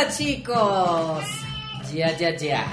Hola chicos. Ya, ya, ya.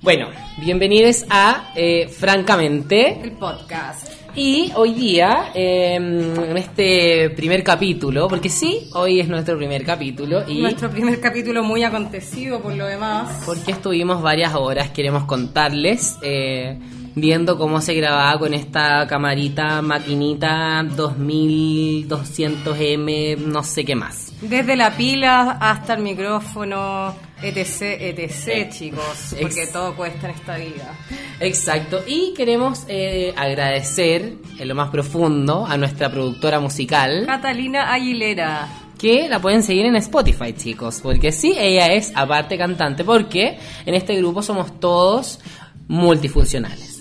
Bueno, bienvenidos a eh, Francamente. El podcast. Y hoy día, eh, en este primer capítulo, porque sí, hoy es nuestro primer capítulo y Nuestro primer capítulo muy acontecido por lo demás. porque estuvimos varias horas, queremos contarles, eh, viendo cómo se grababa con esta camarita, maquinita 2200M, no sé qué más. Desde la pila hasta el micrófono, etc, etc, chicos. Porque todo cuesta en esta vida. Exacto, y queremos eh, agradecer en lo más profundo a nuestra productora musical. Catalina Aguilera. que la pueden seguir en Spotify, chicos, porque sí, ella es aparte cantante, porque en este grupo somos todos multifuncionales.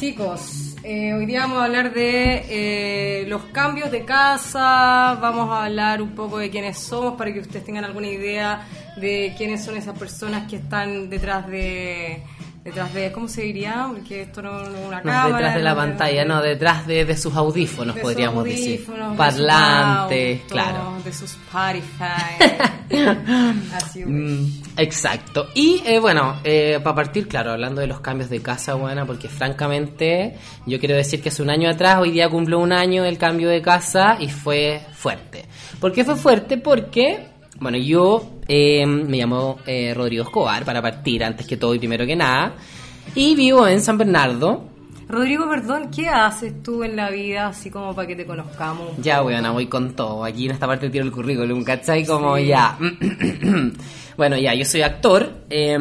Chicos, eh, hoy día vamos a hablar de eh, los cambios de casa, vamos a hablar un poco de quiénes somos para que ustedes tengan alguna idea de quiénes son esas personas que están detrás de, detrás de, ¿cómo se diría? Porque esto no no es una No, cámara. detrás de la no, pantalla, no, detrás de, de sus audífonos, de sus podríamos audífonos, decir. claro. De sus Spotify. Así Mm, exacto. Y eh, bueno, para partir, claro, hablando de los cambios de casa, buena, porque francamente yo quiero decir que hace un año atrás, hoy día cumplió un año el cambio de casa y fue fuerte. ¿Por qué fue fuerte? Porque, bueno, yo eh, me llamo eh, Rodrigo Escobar, para partir antes que todo y primero que nada, y vivo en San Bernardo. Rodrigo, perdón, ¿qué haces tú en la vida así como para que te conozcamos? Ya, weona, voy con todo. Aquí en esta parte tiro el currículum, ¿cachai? Como Sí. ya. bueno, ya, yo soy actor eh,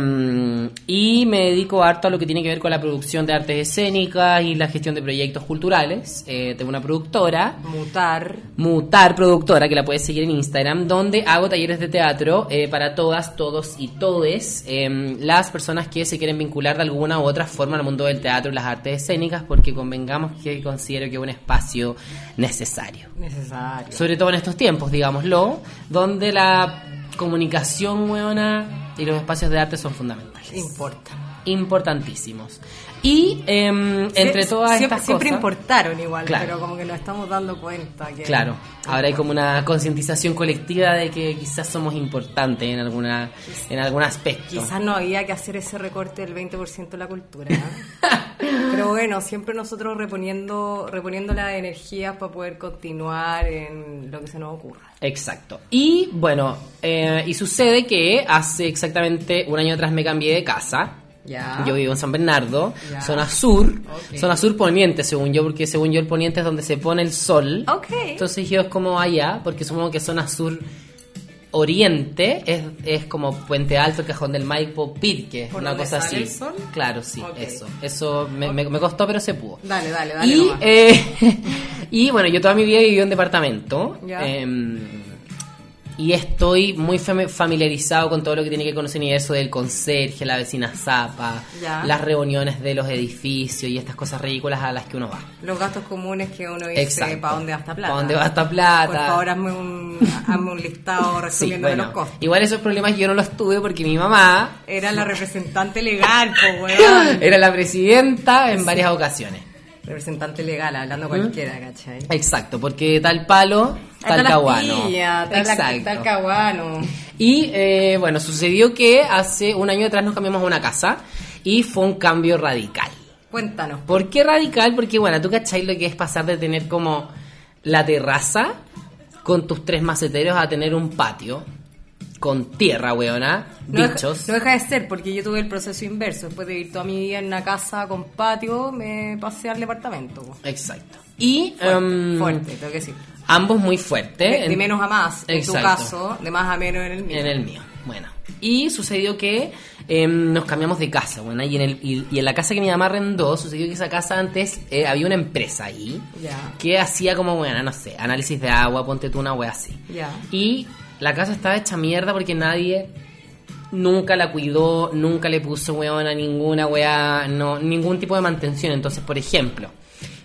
y me dedico harto a lo que tiene que ver con la producción de artes escénicas y la gestión de proyectos culturales. Eh, tengo una productora. Mutar. Mutar Productora, que la puedes seguir en Instagram, donde hago talleres de teatro eh, para todas, todos y todes eh, las personas que se quieren vincular de alguna u otra forma al mundo del teatro y las artes escénicas, porque convengamos que considero que es un espacio necesario. Necesario. Sobre todo en estos tiempos, digámoslo, donde la comunicación, weona, y los espacios de arte son fundamentales. Importa. Importantísimos. Y em, entre Sie- todas siempre, estas siempre cosas... importaron igual, Claro. pero como que nos estamos dando cuenta que Claro, ahora hay como una concientización colectiva de que quizás somos importantes en alguna en algún aspecto. quizás no había que hacer ese recorte del 20% de la cultura. ¿eh? pero bueno, siempre nosotros reponiendo reponiendo las energías para poder continuar en lo que se nos ocurra. Exacto. Y bueno, eh, y sucede que hace exactamente un año atrás me cambié de casa. Ya. Yo vivo en San Bernardo, zona sur, zona sur poniente según yo, porque según yo el poniente es donde se pone el sol. Ok. Entonces yo es como allá, porque supongo que zona sur oriente es, es como Puente Alto, Cajón del Maipo, Pirque, ¿Por una cosa así. el sol? Claro, sí, eso. Eso me, me- me costó, pero se pudo. Dale, dale, dale. Y, eh, y bueno, yo toda mi vida he vivido en departamento. Em, y estoy muy fami- familiarizado con todo lo que tiene que ver con ese universo del conserje, la vecina zapa, Ya. las reuniones de los edificios y estas cosas ridículas a las que uno va. Los gastos comunes que uno dice. ¿para dónde gasta plata? ¿Pa' dónde gasta plata? Por favor, hazme un, hazme un listado Sí, resumiendo de bueno, los costos. igual esos problemas yo no los tuve porque mi mamá Era la representante legal, po, weón. era la presidenta en varias ocasiones. Representante legal, hablando cualquiera, ¿cachai? Exacto, porque tal palo, tal caguano. Exacto. tal caguano. Y eh, bueno, sucedió que hace un año atrás nos cambiamos a una casa y fue un cambio radical. Cuéntanos. ¿Por qué radical? Porque bueno, tú cachai lo que es pasar de tener como la terraza con tus tres maceteros a tener un patio con tierra, weona, No deja, bichos. no deja de ser, porque yo tuve el proceso inverso. Después de vivir toda mi vida en una casa con patio, me pasé al departamento. Exacto. Y Fuerte, em, fuerte, tengo que decir. ambos muy fuertes. De, de En- menos a más, en tu caso, de más a menos en el mío. En el mío, bueno. Y sucedió que em, nos cambiamos de casa, bueno, y en, el, y, y en la casa que mi mamá arrendó, sucedió que esa casa antes eh, había una empresa ahí Ya. que hacía como, bueno, no sé, análisis de agua, ponte tú una wea así. Ya. Y la casa estaba hecha mierda porque nadie nunca la cuidó, nunca le puso weón a ninguna wea, no, ningún tipo de mantención. Entonces, por ejemplo,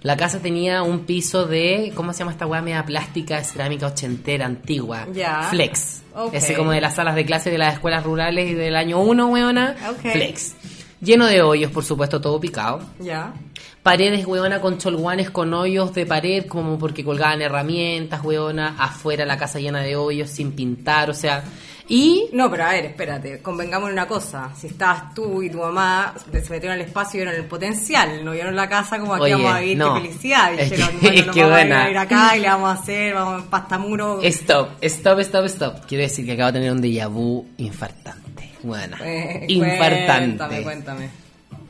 la casa tenía un piso de, ¿cómo se llama esta wea media plástica, cerámica ochentera, antigua? Ya. Flex. Ok. Ese como de las salas de clase de las escuelas rurales y del año 1, weona. Ok. Flex. lleno de hoyos, por supuesto, todo picado. Ya. Paredes, weona, con cholguanes, con hoyos de pared, como porque colgaban herramientas, weona, afuera la casa llena de hoyos, sin pintar, o sea... Y No, pero a ver, espérate, convengamos en una cosa. Si estabas tú y tu mamá se metieron al espacio y vieron el potencial, no vieron la casa como aquí Oye, vamos a vivir, no. qué felicidad. Es Dijeron, que- bueno, es que vamos buena. a ir acá y le vamos a hacer, vamos a pasta muro. Stop, stop, stop, stop. Quiero decir que acabo de tener un déjà vu infartante. Bueno, Eh, infartante. Cuéntame, cuéntame.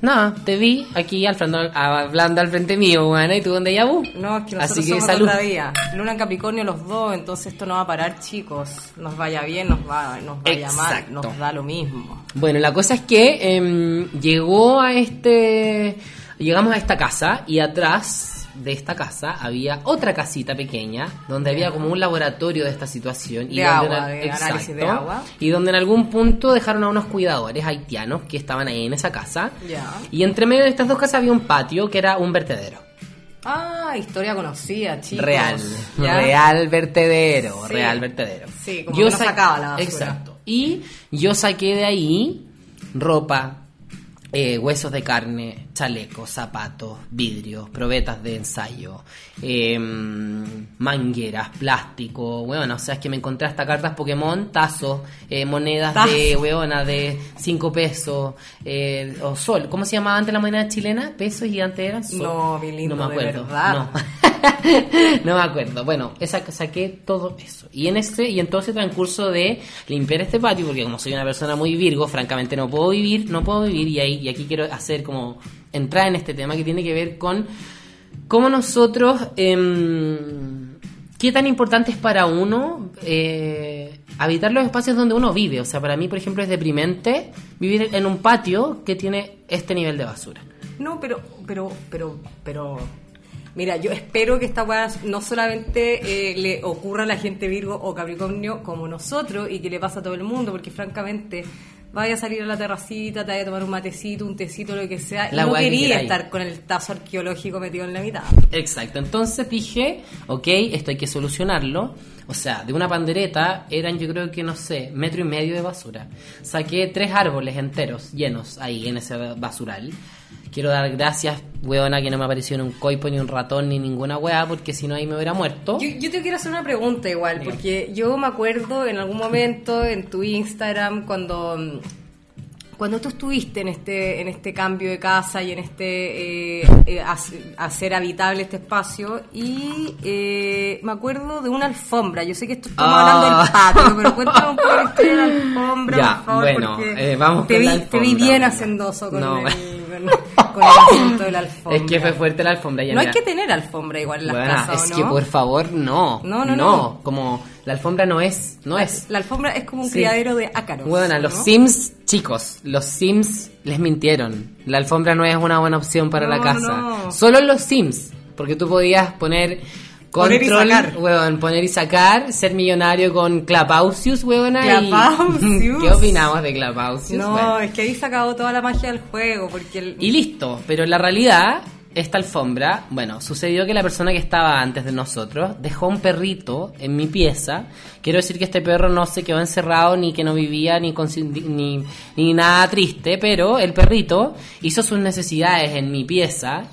No, te vi aquí al frente- hablando al frente mío, bueno, y tú un déjà vu. No, es que nosotros Así que somos salud. otra. Luna en Capricornio los dos, entonces esto no va a parar, chicos. Nos vaya bien, nos va, nos vaya mal, Exacto. nos da lo mismo. Bueno, la cosa es que em, llegó a este. Llegamos a esta casa y atrás de esta casa había otra casita pequeña donde había como un laboratorio de esta situación y De donde agua, de análisis de agua. y donde en algún punto dejaron a unos cuidadores haitianos que estaban ahí en esa casa y entre medio de estas dos casas había un patio que era un vertedero Ah, historia conocida, chicos. real ¿Ya? real vertedero Sí. real vertedero Sí, como que no sacaba la basura. exacto y yo saqué de ahí ropa eh, huesos de carne, chalecos, zapatos, vidrios, probetas de ensayo, eh, mangueras, plástico, bueno, o sea, es que me encontré hasta cartas Pokémon, tazos, eh, monedas de, weona, de 5 pesos, eh, o sol, ¿cómo se llamaba antes la moneda chilena? ¿Pesos y antes eran sol? No, mi lindo, no me de acuerdo, verdad. no. no me acuerdo. Bueno, esa, saqué todo eso. Y en este y en todo ese transcurso de limpiar este patio, porque como soy una persona muy virgo, francamente no puedo vivir, no puedo vivir y ahí y aquí quiero hacer como entrar en este tema que tiene que ver con cómo nosotros em, qué tan importante es para uno eh, habitar los espacios donde uno vive. O sea, para mí, por ejemplo, es deprimente vivir en un patio que tiene este nivel de basura. No, pero, pero, pero, pero. Mira, yo espero que esta weá no solamente eh, le ocurra a la gente Virgo o Capricornio como nosotros y que le pasa a todo el mundo, porque francamente vaya a salir a la terracita, te vaya a tomar un matecito, un tecito, lo que sea, y La no weá que quería estar con el tazo arqueológico metido en la mitad. Exacto, entonces dije, ok, esto hay que solucionarlo. O sea, de una pandereta eran yo creo que, no sé, metro y medio de basura. Saqué tres árboles enteros llenos ahí en ese basural. Quiero dar gracias, weona, que no me apareció ni un coipo, ni un ratón, ni ninguna weá, porque si no ahí me hubiera muerto. Yo, yo te quiero hacer una pregunta igual, porque yo me acuerdo en algún momento en tu Instagram cuando mm, cuando tú estuviste en este en este cambio de casa y en este eh, eh, hac- hacer habitable este espacio y eh, me acuerdo de una alfombra. Yo sé que esto estamos Ah. hablando del patio, pero cuéntame un poco de la alfombra, Ya, por favor, bueno, porque eh, vamos te con vi, la te vi bien hacendoso con, No, el, con, el asunto de la alfombra. Es que fue fuerte la alfombra. Ya No hay que tener alfombra igual en las Weona, casas, ¿o es no? que por favor, no. No, no, no. Como la alfombra no es, no es. La alfombra es como un Sí. criadero de ácaros. Bueno, los ¿no? Sims, chicos, los Sims les mintieron. La alfombra no es una buena opción para No, la casa. no. Solo los Sims, porque tú podías poner Poner y control, sacar. weón, poner y sacar, ser millonario con Clapausius, weona. y- Clapausius. ¿Qué opinamos de Clapausius? No, Bueno. es que ahí se acabó toda la magia del juego, porque el... Y listo, pero la realidad, esta alfombra, bueno, sucedió que la persona que estaba antes de nosotros dejó un perrito en mi pieza. Quiero decir que este perro no se quedó encerrado ni que no vivía ni, ni, ni nada triste, pero el perrito hizo sus necesidades en mi pieza.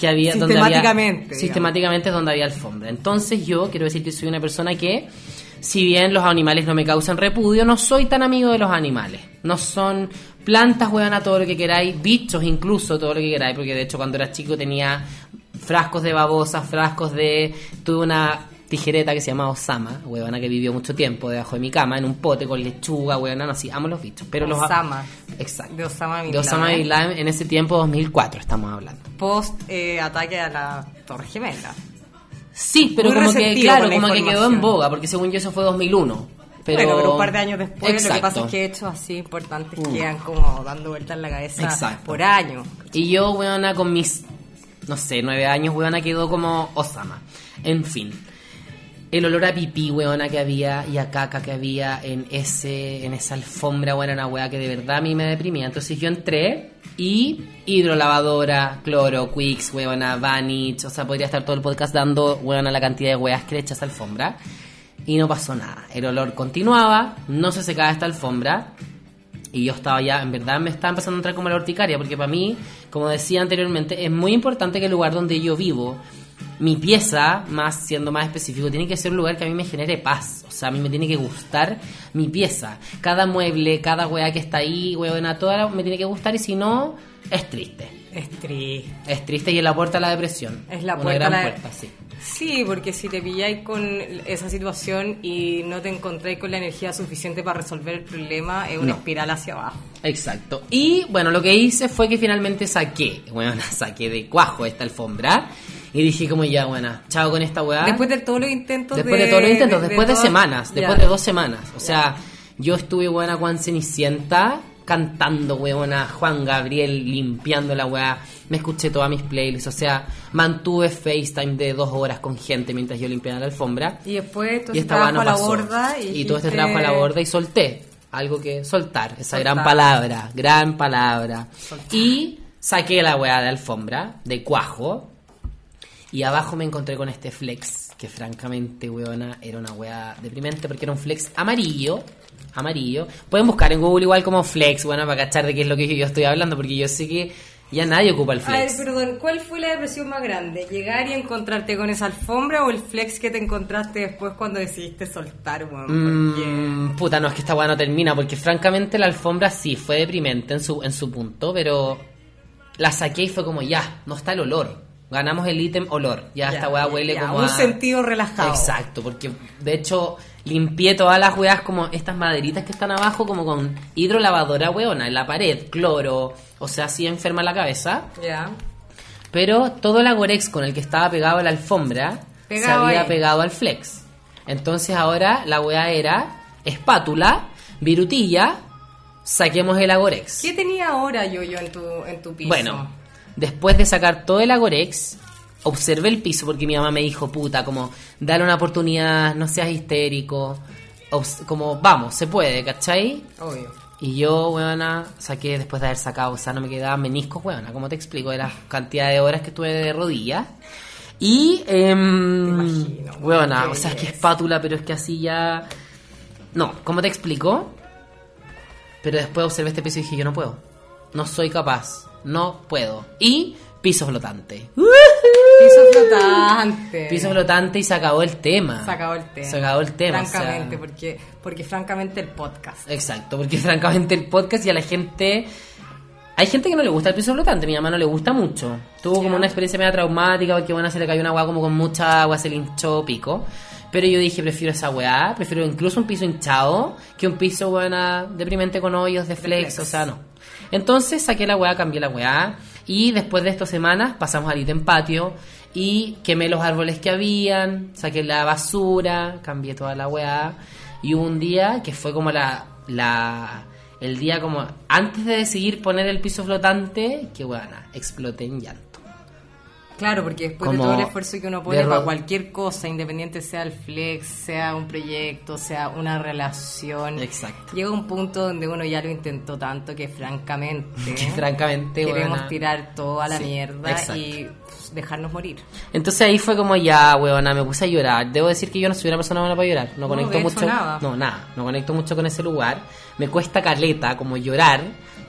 Que había, donde había- Sistemáticamente, sistemáticamente es donde había alfombra. Entonces yo quiero decir que soy una persona que, si bien los animales no me causan repudio, no soy tan amigo de los animales. No son plantas, a todo lo que queráis, bichos incluso, todo lo que queráis, porque de hecho cuando era chico tenía frascos de babosas, frascos de... Tuve una tijereta que se llamaba Osama, huevona que vivió mucho tiempo debajo de mi cama, en un pote con lechuga, huevona, no, sí, amo los bichos. Pero los Osama. Exacto. De Osama Bin De Osama Laden. Bin Laden en ese tiempo, 2004 estamos hablando. Post eh, ataque a la Torre Gemela. Sí, pero Muy como que, claro, como que quedó en boga, porque según yo eso fue 2001. Pero, Bueno, pero un par de años después, lo que Exacto. pasa es que hechos así importantes Mm. quedan como dando vueltas en la cabeza Exacto. por años. Y yo, weona, con mis, no sé, nueve años, weona, quedó como Osama. En fin. El olor a pipí, weona, que había y a caca que había en ese en esa alfombra, weona, una que de verdad a mí me deprimía. Entonces yo entré y hidrolavadora, cloro, Quicks, weona, Vanich, o sea, podría estar todo el podcast dando, weona, la cantidad de weas que le echa esa alfombra. Y no pasó nada. El olor continuaba, no se secaba esta alfombra. Y yo estaba ya, en verdad me estaba empezando a entrar como la horticaria, porque para mí, como decía anteriormente, es muy importante que el lugar donde yo vivo, mi pieza, más siendo más específico, tiene que ser un lugar que a mí me genere paz. O sea, a mí me tiene que gustar mi pieza. Cada mueble, cada weá que está ahí, weona, toda me tiene que gustar y si no, es triste. Es triste. Es triste y es la puerta a la depresión. Es la Una puerta gran a la- puerta, sí. Sí, porque si te pilláis con esa situación y no te encontráis con la energía suficiente para resolver el problema, es una No. espiral hacia abajo. Exacto. Y bueno, lo que hice fue que finalmente saqué, bueno, saqué de cuajo esta alfombra y dije como ya, bueno, chao con esta weá. Después de todos los intentos Después de, todos los intentos, después de, todas- semanas, después de dos semanas. O sea, yo estuve buena con Cenicienta cantando, weona, Juan Gabriel limpiando la weá. Me escuché todas mis playlists, o sea, mantuve FaceTime de dos horas con gente mientras yo limpiaba la alfombra. Y después todo Y esta trabajo no a la borda. Y, Y todo este trabajo a la borda y solté. Algo que soltar, esa Soltar. gran palabra, gran palabra. Soltar. Y saqué la weá de alfombra, de cuajo. Y abajo me encontré con este flex, que francamente, weona, era una weá deprimente porque era un flex amarillo. Amarillo. Pueden buscar en Google igual como flex, weona, para cachar de qué es lo que yo estoy hablando, porque yo sé que ya nadie ocupa el A ver, flex. perdón, ¿cuál fue la depresión más grande? ¿Llegar y encontrarte con esa alfombra o el flex que te encontraste después cuando decidiste soltar, weón? Porque- Mm, puta, no, es que esta weá no termina, porque francamente la alfombra sí fue deprimente en su, en su punto, pero la saqué y fue como, ya, no está el olor. Ganamos el ítem olor. Ya, Ya, esta weá huele ya, como un a... sentido relajado. Exacto, porque de hecho limpié todas las weas como estas maderitas que están abajo como con hidrolavadora weona en la pared, cloro, o sea, así enferma la cabeza. Ya. Pero todo el agorex con el que estaba pegado a la alfombra Pegado se había ahí. pegado al flex. Entonces ahora la wea era espátula, virutilla, saquemos el agorex. ¿Qué tenía ahora yo yo en tu, en tu piso? Bueno, después de sacar todo el agorex, observé el piso porque mi mamá me dijo, puta, como, dale una oportunidad, no seas histérico. Obs- como, vamos, se puede, ¿cachai? Obvio. Y yo, weona, saqué después de haber sacado, o sea, no me quedaban meniscos, weona, como te explico, de la cantidad de horas que estuve de rodillas. Y, eh, imagino, weona, qué o sea, es que espátula, pero es que así ya... No, ¿cómo te explico? Pero después observé este piso y dije, yo no puedo. No soy capaz. No puedo. Y piso flotante. Piso flotante. Piso flotante y se acabó el tema. Se acabó el tema. Se acabó el tema. o sea. Francamente, porque, porque francamente el podcast. Exacto, porque francamente el podcast y a la gente... Hay gente que no le gusta el piso flotante, mi mamá no le gusta mucho. Tuvo como una experiencia media traumática porque bueno, se le cayó una agua como con mucha agua, se le hinchó pico. Pero yo dije, prefiero esa weá, prefiero incluso un piso hinchado que un piso buena deprimente con hoyos de flex, flex. o sea, no. Entonces saqué la weá, cambié la weá y después de estas semanas pasamos al ítem patio y quemé los árboles que habían, saqué la basura, cambié toda la weá y hubo un día que fue como la, la el día como antes de decidir poner el piso flotante, que weá, exploté en llanto. Claro, porque después Como de todo el esfuerzo que uno pone para cualquier cosa, independiente sea el flex, sea un proyecto, sea una relación, Exacto. llega un punto donde uno ya lo intentó tanto que francamente, francamente, queremos tirar todo a la Sí, mierda exacto. y pues, dejarnos morir. Entonces ahí fue como ya, weona, me puse a llorar. Debo decir que yo no soy una persona buena para llorar. No, No, conecto mucho. nada. No, nada. No conecto mucho con ese lugar. Me cuesta caleta como llorar.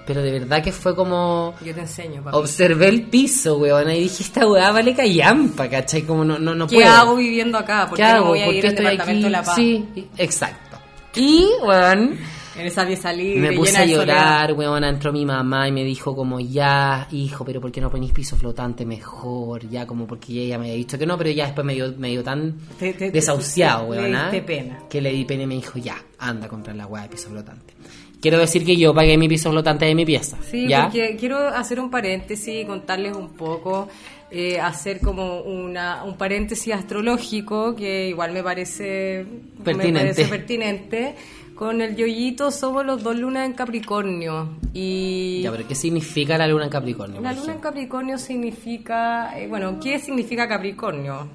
Pero de verdad que fue como. Yo te enseño, papi. Observé el piso, weona, y dije, esta weá vale callampa, ¿cachai? Como no, no, no ¿Qué puedo. hago viviendo acá? ¿Por ¿Qué qué, hago? no voy a ¿Por ir qué al departamento aquí? de La Paz? Sí, exacto. Y, weón, En esa pieza libre, me puse llena a llorar, weón, entró mi mamá y me dijo como, ya, hijo, pero ¿por qué no ponís piso flotante mejor? Ya, como porque ella me había dicho que no, pero ya después me dio, me dio tan Te- te- desahuciado, te- weón, ¿ah? diste pena. que le di pena y me dijo, ya, anda a comprar la weá de piso flotante. Quiero decir que yo pagué mi piso flotante de mi pieza, Sí, ¿ya? porque quiero hacer un paréntesis y contarles un poco, eh, hacer como una, un paréntesis astrológico que igual me parece Pertinente. Me parece pertinente. Con el yoyito somos los dos lunas en Capricornio y Ya, pero ¿qué significa la luna en Capricornio? la luna en? Capricornio significa, eh, bueno, ¿qué significa Capricornio?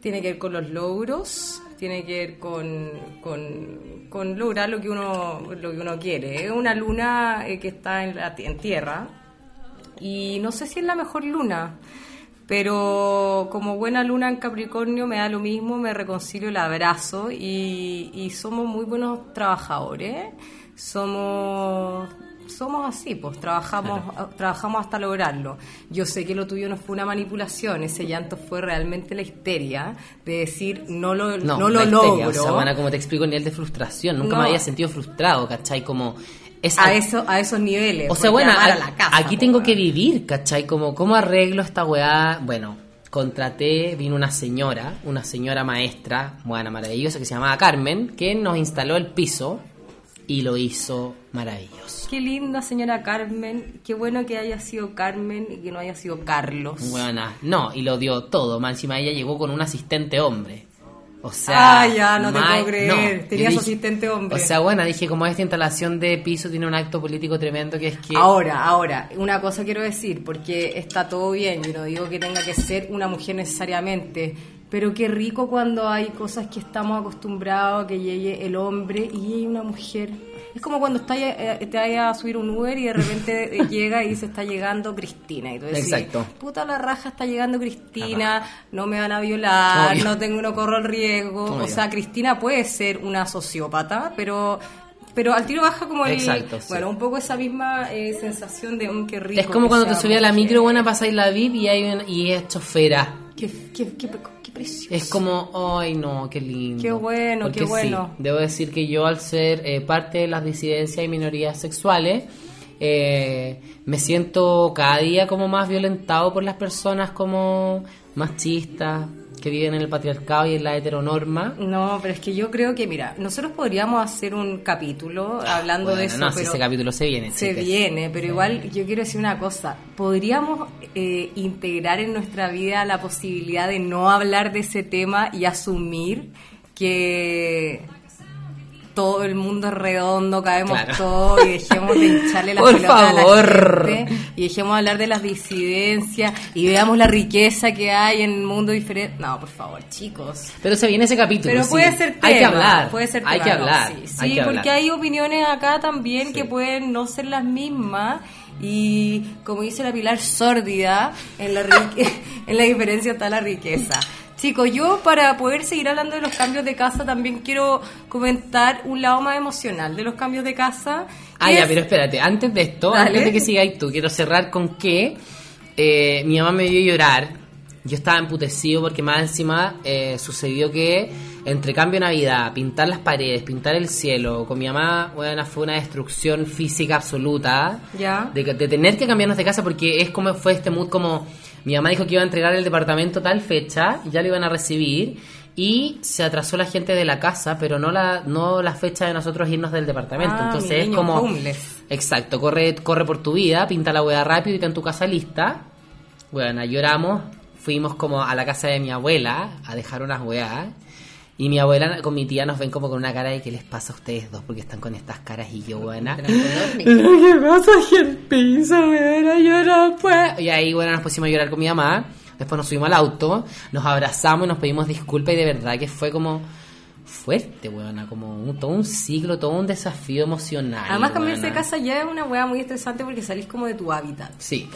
Tiene que ver con los logros, tiene que ver con, con, con lograr lo que uno lo que uno quiere. Es una luna eh, que está en, tierra y no sé si es la mejor luna, pero como buena luna en Capricornio me da lo mismo, me reconcilio, la abrazo y, y somos muy buenos trabajadores. somos somos así, pues trabajamos trabajamos hasta lograrlo. Yo sé que lo tuyo no fue una manipulación, ese llanto fue realmente la histeria de decir no lo no, lo logro. O sea, como te explico, nivel de frustración, nunca me había sentido frustrado, ¿cachai? Como es a, eso, a esos niveles. O sea, bueno, aquí tengo que vivir, ¿cachai? Como, ¿cómo arreglo esta weá? Bueno, contraté, vino una señora, una señora maestra, buena, maravillosa, que se llamaba Carmen, que nos instaló el piso y lo hizo maravilloso. Qué linda señora Carmen, qué bueno que haya sido Carmen y que no haya sido Carlos. Buena, no, y lo dio todo, más encima ella llegó con un asistente hombre. O sea, ah, ya, no te puedo creer. Tenía su asistente hombre. O sea, bueno, dije, como esta instalación de piso tiene un acto político tremendo que es que. Ahora, ahora, una cosa quiero decir, porque está todo bien, yo no digo que tenga que ser una mujer necesariamente, pero qué rico cuando hay cosas que estamos acostumbrados a que llegue el hombre y llegue una mujer. Es como cuando está, eh, te vayas a subir un Uber y de repente llega y dice está llegando Cristina. Y tú decís, Exacto. puta la raja, está llegando Cristina, no me van a violar, no tengo, no corro el riesgo. O sea, Cristina puede ser una sociópata, pero pero al tiro baja como el Exacto, bueno un poco esa misma eh, sensación de un que rico es como cuando te subí a la micro buena pasáis la VIP y hay y es chofera. Qué, qué, qué, es como, ay no, qué lindo. Qué bueno, qué bueno. debo decir que yo al ser eh, parte de las disidencias y minorías sexuales, eh, me siento cada día como más violentado por las personas como machistas, que viven en el patriarcado y en la heteronorma. No, pero es que yo creo que, mira, nosotros podríamos hacer un capítulo hablando de eso. No, si ese capítulo se viene. Se viene, pero igual yo quiero decir una cosa. ¿Podríamos eh, integrar en nuestra vida la posibilidad de no hablar de ese tema y asumir que todo el mundo es redondo, caemos todos y dejemos de hincharle la Por pelota favor. a la gente y dejemos de hablar de las disidencias y veamos la riqueza que hay en el mundo diferente. No, por favor, chicos. Pero se viene ese capítulo. Pero puede ser tema, hay que hablar. Puede ser hay que hablar. sí, porque hay opiniones acá también que pueden no ser las mismas y como dice la Pilar sórdida en la en la diferencia está la riqueza. Chicos, yo para poder seguir hablando de los cambios de casa también quiero comentar un lado más emocional de los cambios de casa. Ah, ya, pero espérate, antes de esto, antes de que sigáis tú, quiero cerrar con que eh, mi mamá me vio llorar. Yo estaba emputecido porque más encima eh, sucedió que entre cambio de Navidad, pintar las paredes, pintar el cielo, con mi mamá, bueno, fue una destrucción física absoluta. Ya. De, de tener que cambiarnos de casa porque es como fue este mood como mi mamá dijo que iba a entregar el departamento tal fecha, ya lo iban a recibir y se atrasó la gente de la casa, pero no la no la fecha de nosotros irnos del departamento. Ah, Entonces es como Exacto, corre corre por tu vida, pinta la hueá rápido y está en tu casa lista. Bueno, lloramos, fuimos como a la casa de mi abuela a dejar unas weas y mi abuela con mi tía nos ven como con una cara de ¿qué les pasa a ustedes dos? Porque están con estas caras y yo, buena. ¿Qué pasa aquí el piso, buena? Yo no puedo. Y ahí, bueno, nos pusimos a llorar con mi mamá. Después nos subimos al auto, nos abrazamos y nos pedimos disculpas y de verdad que fue como fuerte, weona, como un, todo un ciclo, todo un desafío emocional. Además, cambiarse de casa ya es una weá muy estresante porque salís como de tu hábitat. Sí,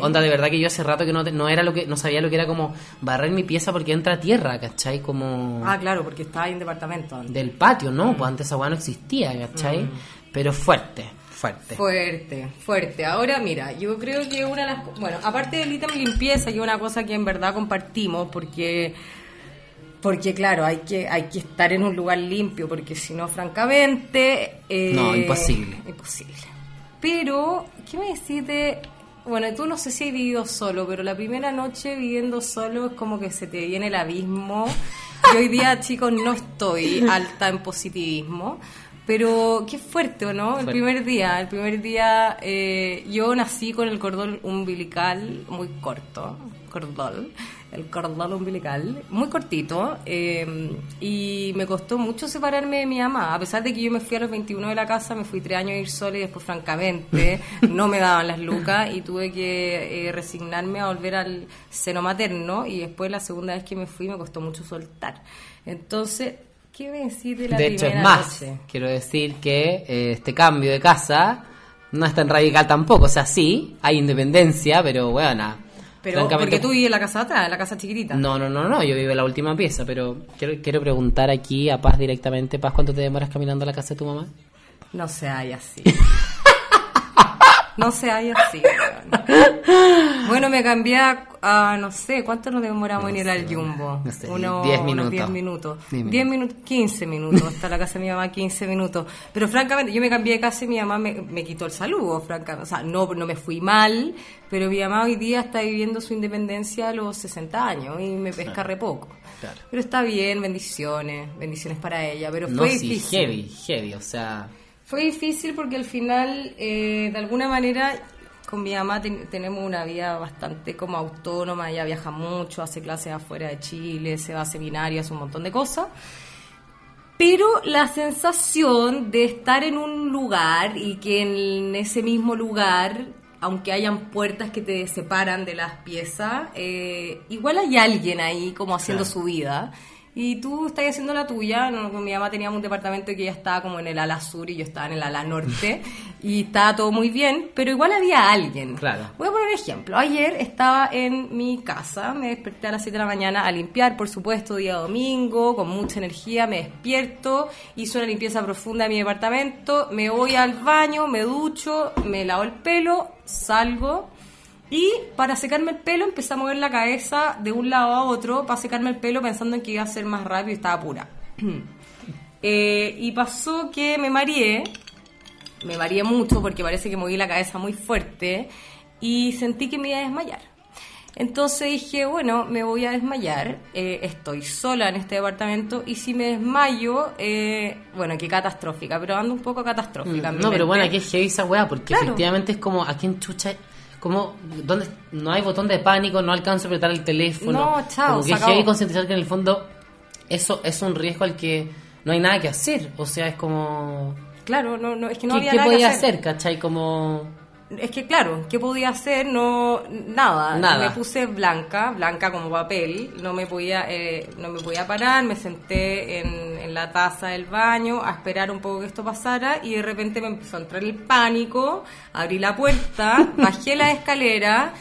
Onda, de verdad que yo hace rato que no, no era lo que, no sabía lo que era como barrer mi pieza porque entra tierra, ¿cachai? Como. Ah, claro, porque estaba en departamento. Del patio, ¿no? Mm. Pues antes esa weá no existía, ¿cachai? Mm. Pero fuerte. Fuerte. Fuerte, fuerte. Ahora mira, yo creo que una de las... Bueno, aparte del ítem limpieza, que es una cosa que en verdad compartimos, porque porque claro, hay que, hay que estar en un lugar limpio, porque si no, francamente... Eh, no, imposible. Imposible. Pero, ¿qué me decís de... Bueno, tú no sé si has vivido solo, pero la primera noche viviendo solo es como que se te viene el abismo. Y hoy día, chicos, no estoy alta en positivismo. Pero qué fuerte, ¿o no? El primer día, el primer día eh, yo nací con el cordón umbilical muy corto, cordón el cordón umbilical, muy cortito, eh, y me costó mucho separarme de mi mamá, a pesar de que yo me fui a los 21 de la casa, me fui tres años a ir sola y después francamente no me daban las lucas y tuve que eh, resignarme a volver al seno materno y después la segunda vez que me fui me costó mucho soltar. Entonces, ¿qué me decís de la de hecho, es más, quiero decir que eh, este cambio de casa no es tan radical tampoco, o sea, sí, hay independencia, pero bueno, pero porque tú vives en la casa de atrás, en la casa chiquitita. No, no, no, no, yo vivo en la última pieza, pero quiero, quiero preguntar aquí a Paz directamente, Paz, ¿cuánto te demoras caminando a la casa de tu mamá? No se hay así. No se hay así. weón. Bueno, me cambié a, a, no sé, ¿cuánto nos demoramos en ir al Jumbo? no sé, Unos 10 unos minutos. 10 minutos. Dime. 10 minutos, 15 minutos. Hasta la casa de mi mamá, 15 minutos. Pero francamente, yo me cambié de casa y mi mamá me, me quitó el saludo, francamente. O sea, no, no me fui mal, pero mi mamá hoy día está viviendo su independencia a los 60 años y me pesca re poco. Claro. Pero está bien, bendiciones, bendiciones para ella. Pero No, fue sí, difícil. heavy, heavy, o sea... Fue difícil porque al final, eh, de alguna manera, con mi mamá ten- tenemos una vida bastante como autónoma. Ella viaja mucho, hace clases afuera de Chile, se va a seminarios, un montón de cosas. Pero la sensación de estar en un lugar y que en ese mismo lugar, aunque hayan puertas que te separan de las piezas, eh, igual hay alguien ahí como haciendo Claro. su vida. Y tú estás haciendo la tuya. mi mamá teníamos un departamento que ella estaba como en el ala sur y yo estaba en el ala norte. y estaba todo muy bien, pero igual había alguien. Claro. Voy a poner un ejemplo. Ayer estaba en mi casa, me desperté a las 7 de la mañana a limpiar, por supuesto, día domingo, con mucha energía, me despierto, hice una limpieza profunda de mi departamento, me voy al baño, me ducho, me lavo el pelo, salgo y para secarme el pelo empecé a mover la cabeza de un lado a otro para secarme el pelo pensando en que iba a ser más rápido y estaba pura. Eh, y pasó que me mareé, me mareé mucho porque parece que moví la cabeza muy fuerte y sentí que me iba a desmayar. Entonces dije, bueno, me voy a desmayar, eh, estoy sola en este departamento y si me desmayo, eh, bueno, qué catastrófica, pero ando un poco catastrófica. No, pero mente. bueno, aquí es heavy esa weá, porque Claro. efectivamente es como, aquí en chucha, como, donde no hay botón de pánico, no alcanzo a apretar el teléfono. No, chao, Como que heavy acabó. concientizar que en el fondo eso es un riesgo al que no hay nada que hacer. O sea, es como... Claro, no, no, es que no ¿Qué, había qué nada que podía hacer. hacer, cachai? Como... Es que claro, ¿qué podía hacer? No, nada. Nada. Me puse blanca, blanca como papel. No me podía, eh, no me podía parar. Me senté en, en la taza del baño a esperar un poco que esto pasara y de repente me empezó a entrar el pánico. Abrí la puerta, bajé la escalera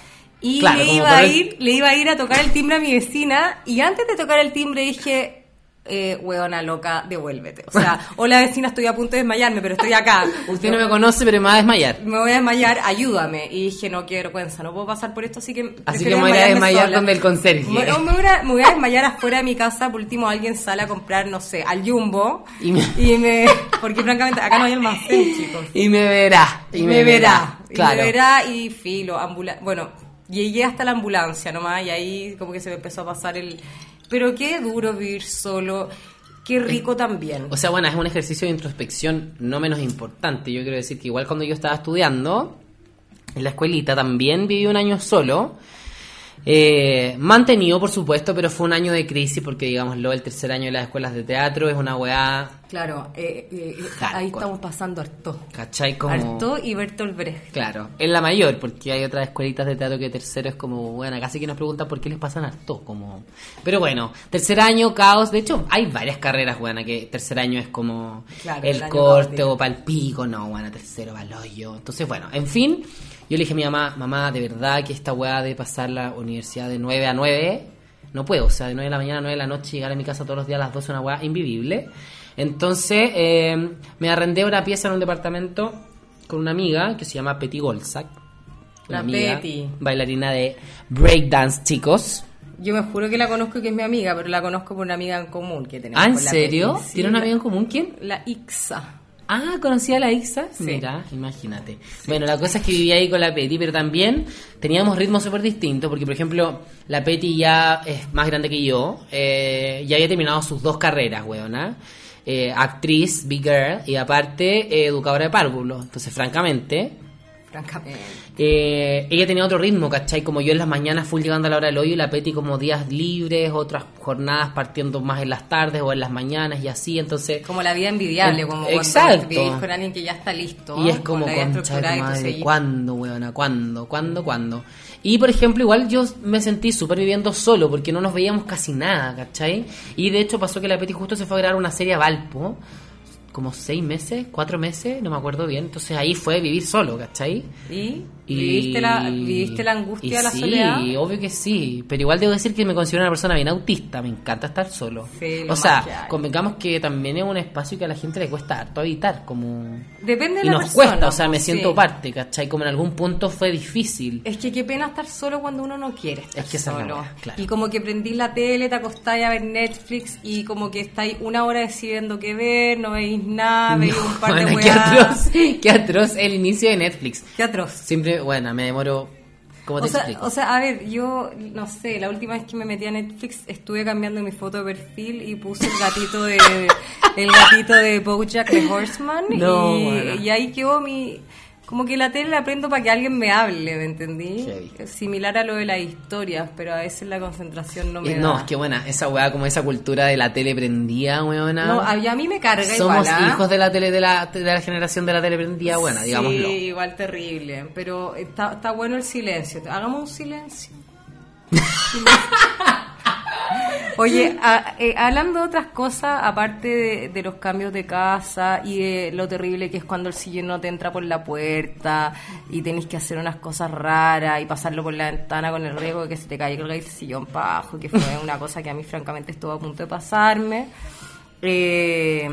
y Claro, le iba a el- ir, le iba a ir a tocar el timbre a mi vecina y antes de tocar el timbre dije. Eh, hueona loca, devuélvete. O sea, hola vecina, estoy a punto de desmayarme, pero estoy acá. Usted no me conoce, pero me va a desmayar. me voy a desmayar, ayúdame. Y dije, no, qué vergüenza, no puedo pasar por esto, así que... Así que me voy a desmayar sola. donde el conserje. Me, no, me voy a, me voy a desmayar afuera de mi casa, por último alguien sale a comprar, no sé, al Jumbo. Y me- me- Porque francamente, acá no hay almacén, chicos. Y me verá. Y, me, verá. Y Claro. me verá y filo, ambula bueno, llegué hasta la ambulancia nomás y ahí como que se me empezó a pasar el... Pero qué duro vivir solo, qué rico también. O sea, bueno, es un ejercicio de introspección no menos importante. Yo quiero decir que igual cuando yo estaba estudiando en la escuelita también viví un año solo. Eh, mantenido, por supuesto, pero fue un año de crisis porque, digámoslo, el tercer año de las escuelas de teatro es una weá, Claro, eh, eh, ahí estamos pasando harto. ¿cachai? Como... Arto y Bertolt Brecht. Claro, en la mayor, porque hay otras escuelitas de teatro que tercero es como, bueno, casi que nos preguntan por qué les pasan harto, como... Pero bueno, tercer año, caos, de hecho, hay varias carreras, buena, que tercer año es como Claro, el corte caótico. o pa'l pico, no, bueno, tercero pa'l hoyo. Entonces, bueno, en fin, yo le dije a mi mamá, mamá, de verdad que esta weá de pasar la universidad de 9 a 9, no puedo, o sea, de 9 de la mañana a 9 de la noche, llegar a mi casa todos los días a las 12 es una weá invivible. Entonces, eh, me arrendé una pieza en un departamento con una amiga que se llama Petty Golzak. Una La amiga, Petty. bailarina de breakdance, chicos. Yo me juro que la conozco y que es mi amiga, pero la conozco por una amiga en común que tenemos. Ah, ¿en serio? Sí, ¿Tiene una amiga en común? ¿Quién? La Ixa. Ah, ¿conocía a la Ixa? Sí. Mira, imagínate. Bueno, la cosa es que vivía ahí con la Petty, pero también teníamos ritmos súper distintos, porque por ejemplo, la Petty ya es más grande que yo, eh, ya había terminado sus dos carreras, weona. Eh, actriz, big girl, y aparte eh, educadora de párvulos. Entonces, francamente, Francamente. eh, ella tenía otro ritmo, ¿cachai? Como yo en las mañanas full llegando a la hora del hoyo y la Petty como días libres, otras jornadas partiendo más en las tardes o en las mañanas y así, entonces... Como la vida envidiable, como Exacto. cuando con alguien que ya está listo. Y es con como, vida concha madre. ¿cuándo, weona? ¿Cuándo? ¿Cuándo? ¿Cuándo? Y, por ejemplo, igual yo me sentí súper viviendo solo porque no nos veíamos casi nada, ¿cachai? Y, de hecho, pasó que la Petty justo se fue a grabar una serie a Valpo como seis meses, cuatro meses, no me acuerdo bien. Entonces ahí fue vivir solo, ¿cachai? ¿Y? ¿Viviste, la, ¿Viviste la angustia de la sí, soledad? Sí, obvio que sí. Pero igual debo decir que me considero una persona bien autista. Me encanta estar solo. Sí, o sea, convengamos que también es un espacio que a la gente le cuesta harto habitar. Como... Depende de Y la nos persona. cuesta, o sea, me sí. siento parte, ¿cachai? Como en algún punto fue difícil. Es que qué pena estar solo cuando uno no quiere estar Es que solo. wea, claro. Y como que prendís la tele, te acostáis a ver Netflix y como que estáis una hora decidiendo qué ver, no veis nada, veis un par de Bueno, qué atroz, qué atroz el inicio de Netflix. Qué atroz. Siempre, bueno, me demoro. ¿Cómo te O sea, explico? o sea, a ver, yo no sé, la última vez que me metí a Netflix estuve cambiando mi foto de perfil y puse el gatito de el gatito de BoJack the Horseman No, y, bueno. y ahí quedó mi como que la tele la prendo para que alguien me hable, ¿me entendí? Heavy. Similar a lo de las historias, pero a veces la concentración no me Eh, da. no, es que buena, esa weá, como esa cultura de la tele prendida, weona. No, a, a mí me carga Somos igual. ¿ah? hijos de la tele de la, de la generación de la tele prendida, buena, digámoslo. Sí, igual terrible. Pero está, está bueno el silencio. Hagamos un silencio. Oye, a- eh, hablando de otras cosas, aparte de, de los cambios de casa y de lo terrible que es cuando el sillón no te entra por la puerta y tenés que hacer unas cosas raras y pasarlo por la ventana con el riesgo de que se te caiga el sillón abajo, que fue una cosa que a mí francamente estuvo a punto de pasarme. Eh,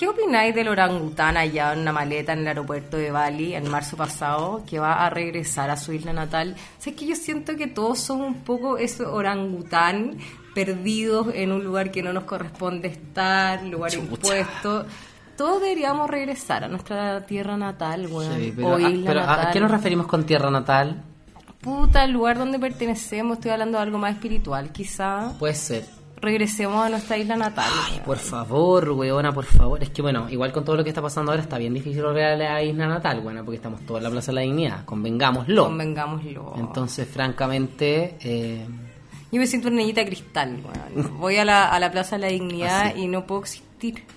¿Qué opináis del orangután allá en una maleta en el aeropuerto de Bali en marzo pasado que va a regresar a su isla natal? O sea, es que yo siento que todos somos un poco ese orangután perdidos en un lugar que no nos corresponde estar, lugar Chucha. impuesto. Todos deberíamos regresar a nuestra tierra natal, weón. Sí, pero, o isla pero, ¿a- natal. ¿a qué nos referimos con tierra natal? Puta, el lugar donde pertenecemos, estoy hablando de algo más espiritual, quizá. Puede ser. Regresemos a nuestra isla natal. weón. Por favor, weona, por favor. Es que bueno, igual con todo lo que está pasando ahora está bien difícil volver a la isla natal, bueno, porque estamos todos en la Plaza de la Dignidad, convengámoslo. Convengámoslo. Entonces, francamente, eh, Yo me siento una niñita cristal. Voy a la, a la Plaza de la Dignidad Así. y no puedo existir.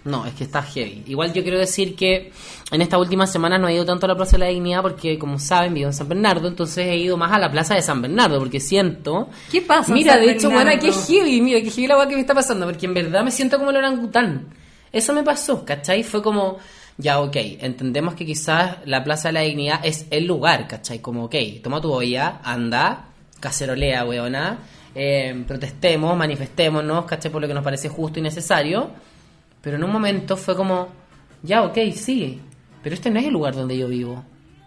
No, es que está heavy. Igual yo quiero decir que en esta última semana no he ido tanto a la Plaza de la Dignidad porque, como saben, vivo en San Bernardo, entonces he ido más a la Plaza de San Bernardo porque siento... ¿Qué pasa en Mira, San de hecho, Bernardo? buena, qué heavy, mira, qué heavy la weá que me está pasando, porque en verdad me siento como el orangután. Eso me pasó, ¿cachai? Fue como, ya, ok, entendemos que quizás la Plaza de la Dignidad es el lugar, ¿cachai? Como, ok, toma tu olla, anda, cacerolea, weona, eh, protestemos, manifestémonos, ¿cachai? Por lo que nos parece justo y necesario. Pero en un momento fue como, ya, ok, sí, pero este no es el lugar donde yo vivo,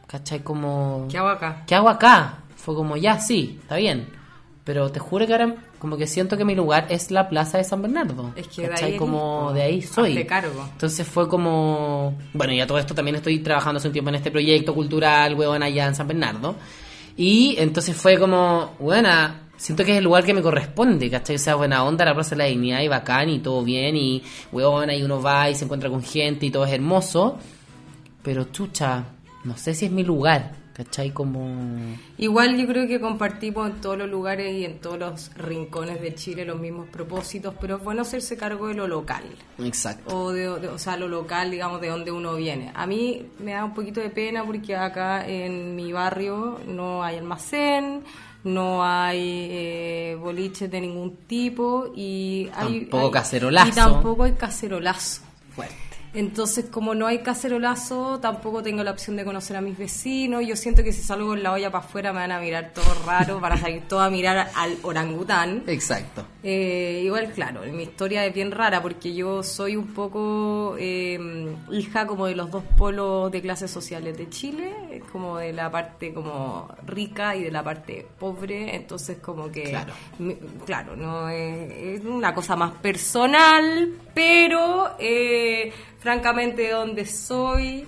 ¿cachai? Como... ¿Qué hago acá? ¿qué hago acá? Fue como, ya, sí, está bien. Pero te juro que ahora como que siento que mi lugar es la plaza de San Bernardo. Es que de ¿cachai? ahí como de ahí soy. cargo. Entonces fue como, bueno, y a todo esto también estoy trabajando hace un tiempo en este proyecto cultural, huevón, allá en San Bernardo. Y entonces fue como, buena, siento que es el lugar que me corresponde, ¿cachai? O sea, buena onda, la Plaza de la Dignidad y bacán y todo bien y, huevón, ahí uno va y se encuentra con gente y todo es hermoso. Pero chucha, no sé si es mi lugar, ¿cachai? Como... Igual yo creo que compartimos en todos los lugares y en todos los rincones de Chile los mismos propósitos, pero es bueno hacerse cargo de lo local. Exacto. O, de, de- o sea, lo local, digamos, de donde uno viene. A mí me da un poquito de pena porque acá en mi barrio no hay almacén, no hay eh, boliches de ningún tipo y hay... Tampoco hay- cacerolazo. Y tampoco hay cacerolazo. Fuerte. Entonces, como no hay cacerolazo, tampoco tengo la opción de conocer a mis vecinos. Yo siento que si salgo con la olla para afuera me van a mirar todo raro, para salir todo a mirar al orangután. Exacto. Eh, igual, claro, mi historia es bien rara porque yo soy un poco eh, hija como de los dos polos de clases sociales de Chile, como de la parte como rica y de la parte pobre, entonces como que, Claro. mi- claro, no es, es una cosa más personal, pero eh, francamente donde soy,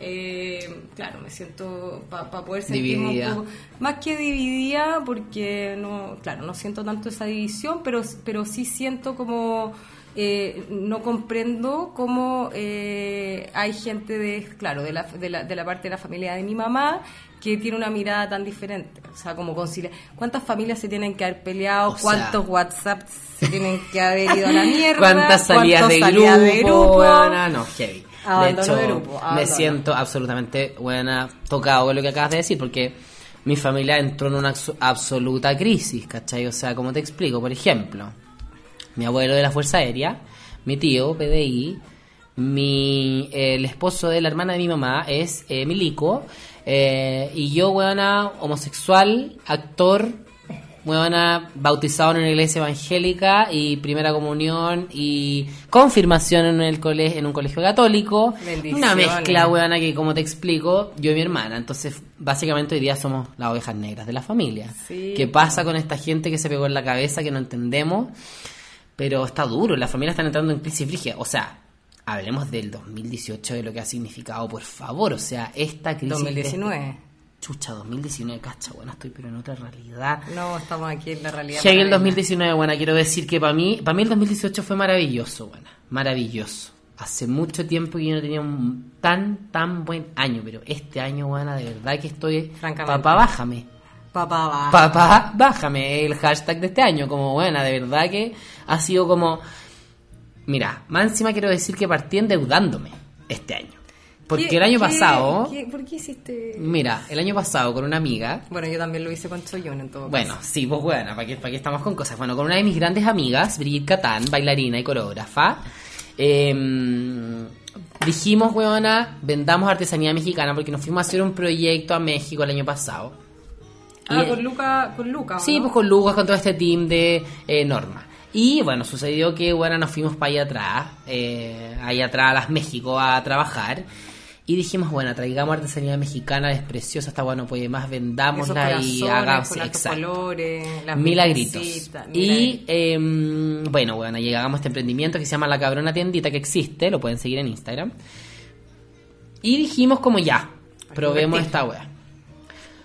eh, claro, me siento para poder sentirme Dividida. un poco más que dividida porque no claro no siento tanto esa división pero pero sí siento como eh, no comprendo cómo eh, hay gente de claro de la, de, la, de la parte de la familia de mi mamá que tiene una mirada tan diferente o sea como conciliar cuántas familias se tienen que haber peleado O sea- cuántos WhatsApps se tienen que haber ido a la mierda ¿Cuántas salidas de grupo? de grupo. No, heavy. De hecho, de grupo, me siento absolutamente buena, tocado con lo que acabas de decir, porque mi familia entró en una abso- absoluta crisis, ¿cachai? O sea, como te explico, por ejemplo, mi abuelo de la Fuerza Aérea, mi tío, PDI, Mi, el esposo de la hermana de mi mamá es eh, Milico. eh, y yo, weona, homosexual, actor, weona, bautizado en una iglesia evangélica y primera comunión y confirmación en, el cole, en un colegio católico. Una mezcla, weona, que como te explico, yo y mi hermana. Entonces, básicamente hoy día somos las ovejas negras de la familia. Sí. ¿Qué pasa con esta gente que se pegó en la cabeza, que no entendemos? Pero está duro, las familias están entrando en crisis frigia. O sea, hablemos del 2018, de lo que ha significado, por favor. O sea, esta crisis... de- 2019. Chucha, 2019, cacha, bueno, estoy pero en otra realidad. No, estamos aquí en la realidad. Llegué el paralela. 2019, bueno, quiero decir que para mí, para mí el 2018 fue maravilloso, bueno, maravilloso. Hace mucho tiempo que yo no tenía un tan, tan buen año, pero este año, bueno, de verdad que estoy... Francamente. Papá, bájame. Papá va. Papá, bájame el hashtag de este año. Como buena, de verdad que ha sido como. Mira, más encima quiero decir que partí endeudándome este año. Porque ¿Qué- el año qué- pasado. qué- ¿Por qué hiciste...? Mira, el año pasado con una amiga. Bueno, yo también lo hice con Choyón en todo Bueno, caso. sí, pues bueno, ¿para qué, para qué estamos con cosas? Bueno, con una de mis grandes amigas, Brigitte Catán, bailarina y coreógrafa, eh, dijimos, weona, vendamos artesanía mexicana porque nos fuimos a hacer un proyecto a México el año pasado. Ah, Y- con Luca, con Luca, ¿o Sí, no? pues con Lucas, con todo este team de eh, Norma. Y bueno, sucedió que bueno, nos fuimos para allá atrás, eh, allá atrás a las México a trabajar. Y dijimos, bueno, traigamos artesanía mexicana, es preciosa, está bueno, pues más vendámosla y hagamos. colores, las Milagritos. Y eh, bueno, bueno, llegamos a este emprendimiento que se llama La Cabrona Tiendita, que existe, lo pueden seguir en Instagram. Y dijimos como ya, probemos esta wea.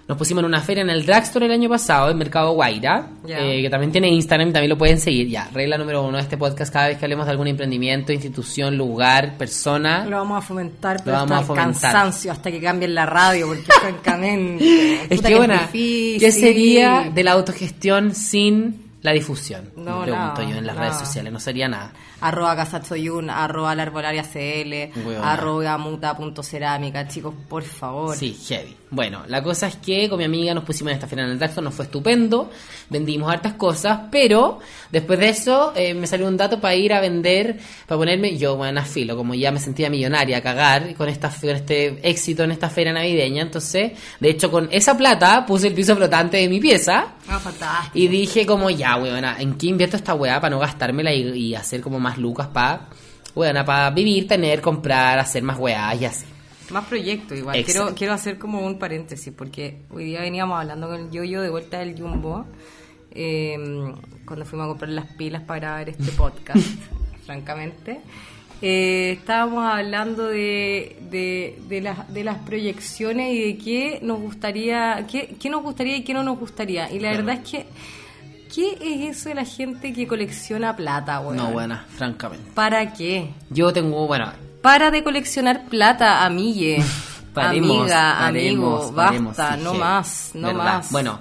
Nos pusimos en una feria en el Dragstore el año pasado, en Mercado Guaira, eh, que también tiene Instagram también lo pueden seguir. Ya, regla número uno de este podcast, cada vez que hablemos de algún emprendimiento, institución, lugar, persona, Lo vamos a fomentar, pero vamos hasta a fomentar. cansancio, hasta que cambien la radio, porque francamente... Es que, bueno. ¿qué sería de la autogestión sin la difusión? No, Me pregunto nada, yo en las nada. redes sociales, no sería nada. Arroba Casachoyun, arroba la arbolaria CL, Huevona. arroba muta.cerámica, chicos, por favor. Sí, heavy. Bueno, la cosa es que con mi amiga nos pusimos en esta feria en el Dragstore, nos fue estupendo, vendimos hartas cosas, pero después de eso eh, me salió un dato para ir a vender, para ponerme, yo, bueno, a filo, como ya me sentía millonaria a cagar con, esta, con este éxito en esta feria navideña, entonces, de hecho, con esa plata puse el piso flotante de mi pieza. Ah, fantástico. Y dije como, ya, weona, ¿en qué invierto esta weá para no gastármela y, y hacer como más lucas para, weona, para vivir, tener, comprar, hacer más weá y así? Más proyectos igual. Exacto. Quiero, quiero hacer como un paréntesis, porque hoy día veníamos hablando con el yo-yo de vuelta del Jumbo, eh, cuando fuimos a comprar las pilas para grabar este podcast, francamente. Eh, estábamos hablando de, de, de, las, de las proyecciones y de qué nos gustaría, qué, qué nos gustaría y qué no nos gustaría. Y la Claro. verdad es que, ¿qué es eso de la gente que colecciona plata, weón? No, buena, francamente. ¿Para qué? Yo tengo, bueno, Para de coleccionar plata, amigue. Paremos, Amiga, paremos, amigo, paremos, basta, no más, no ¿Verdad? más. Bueno,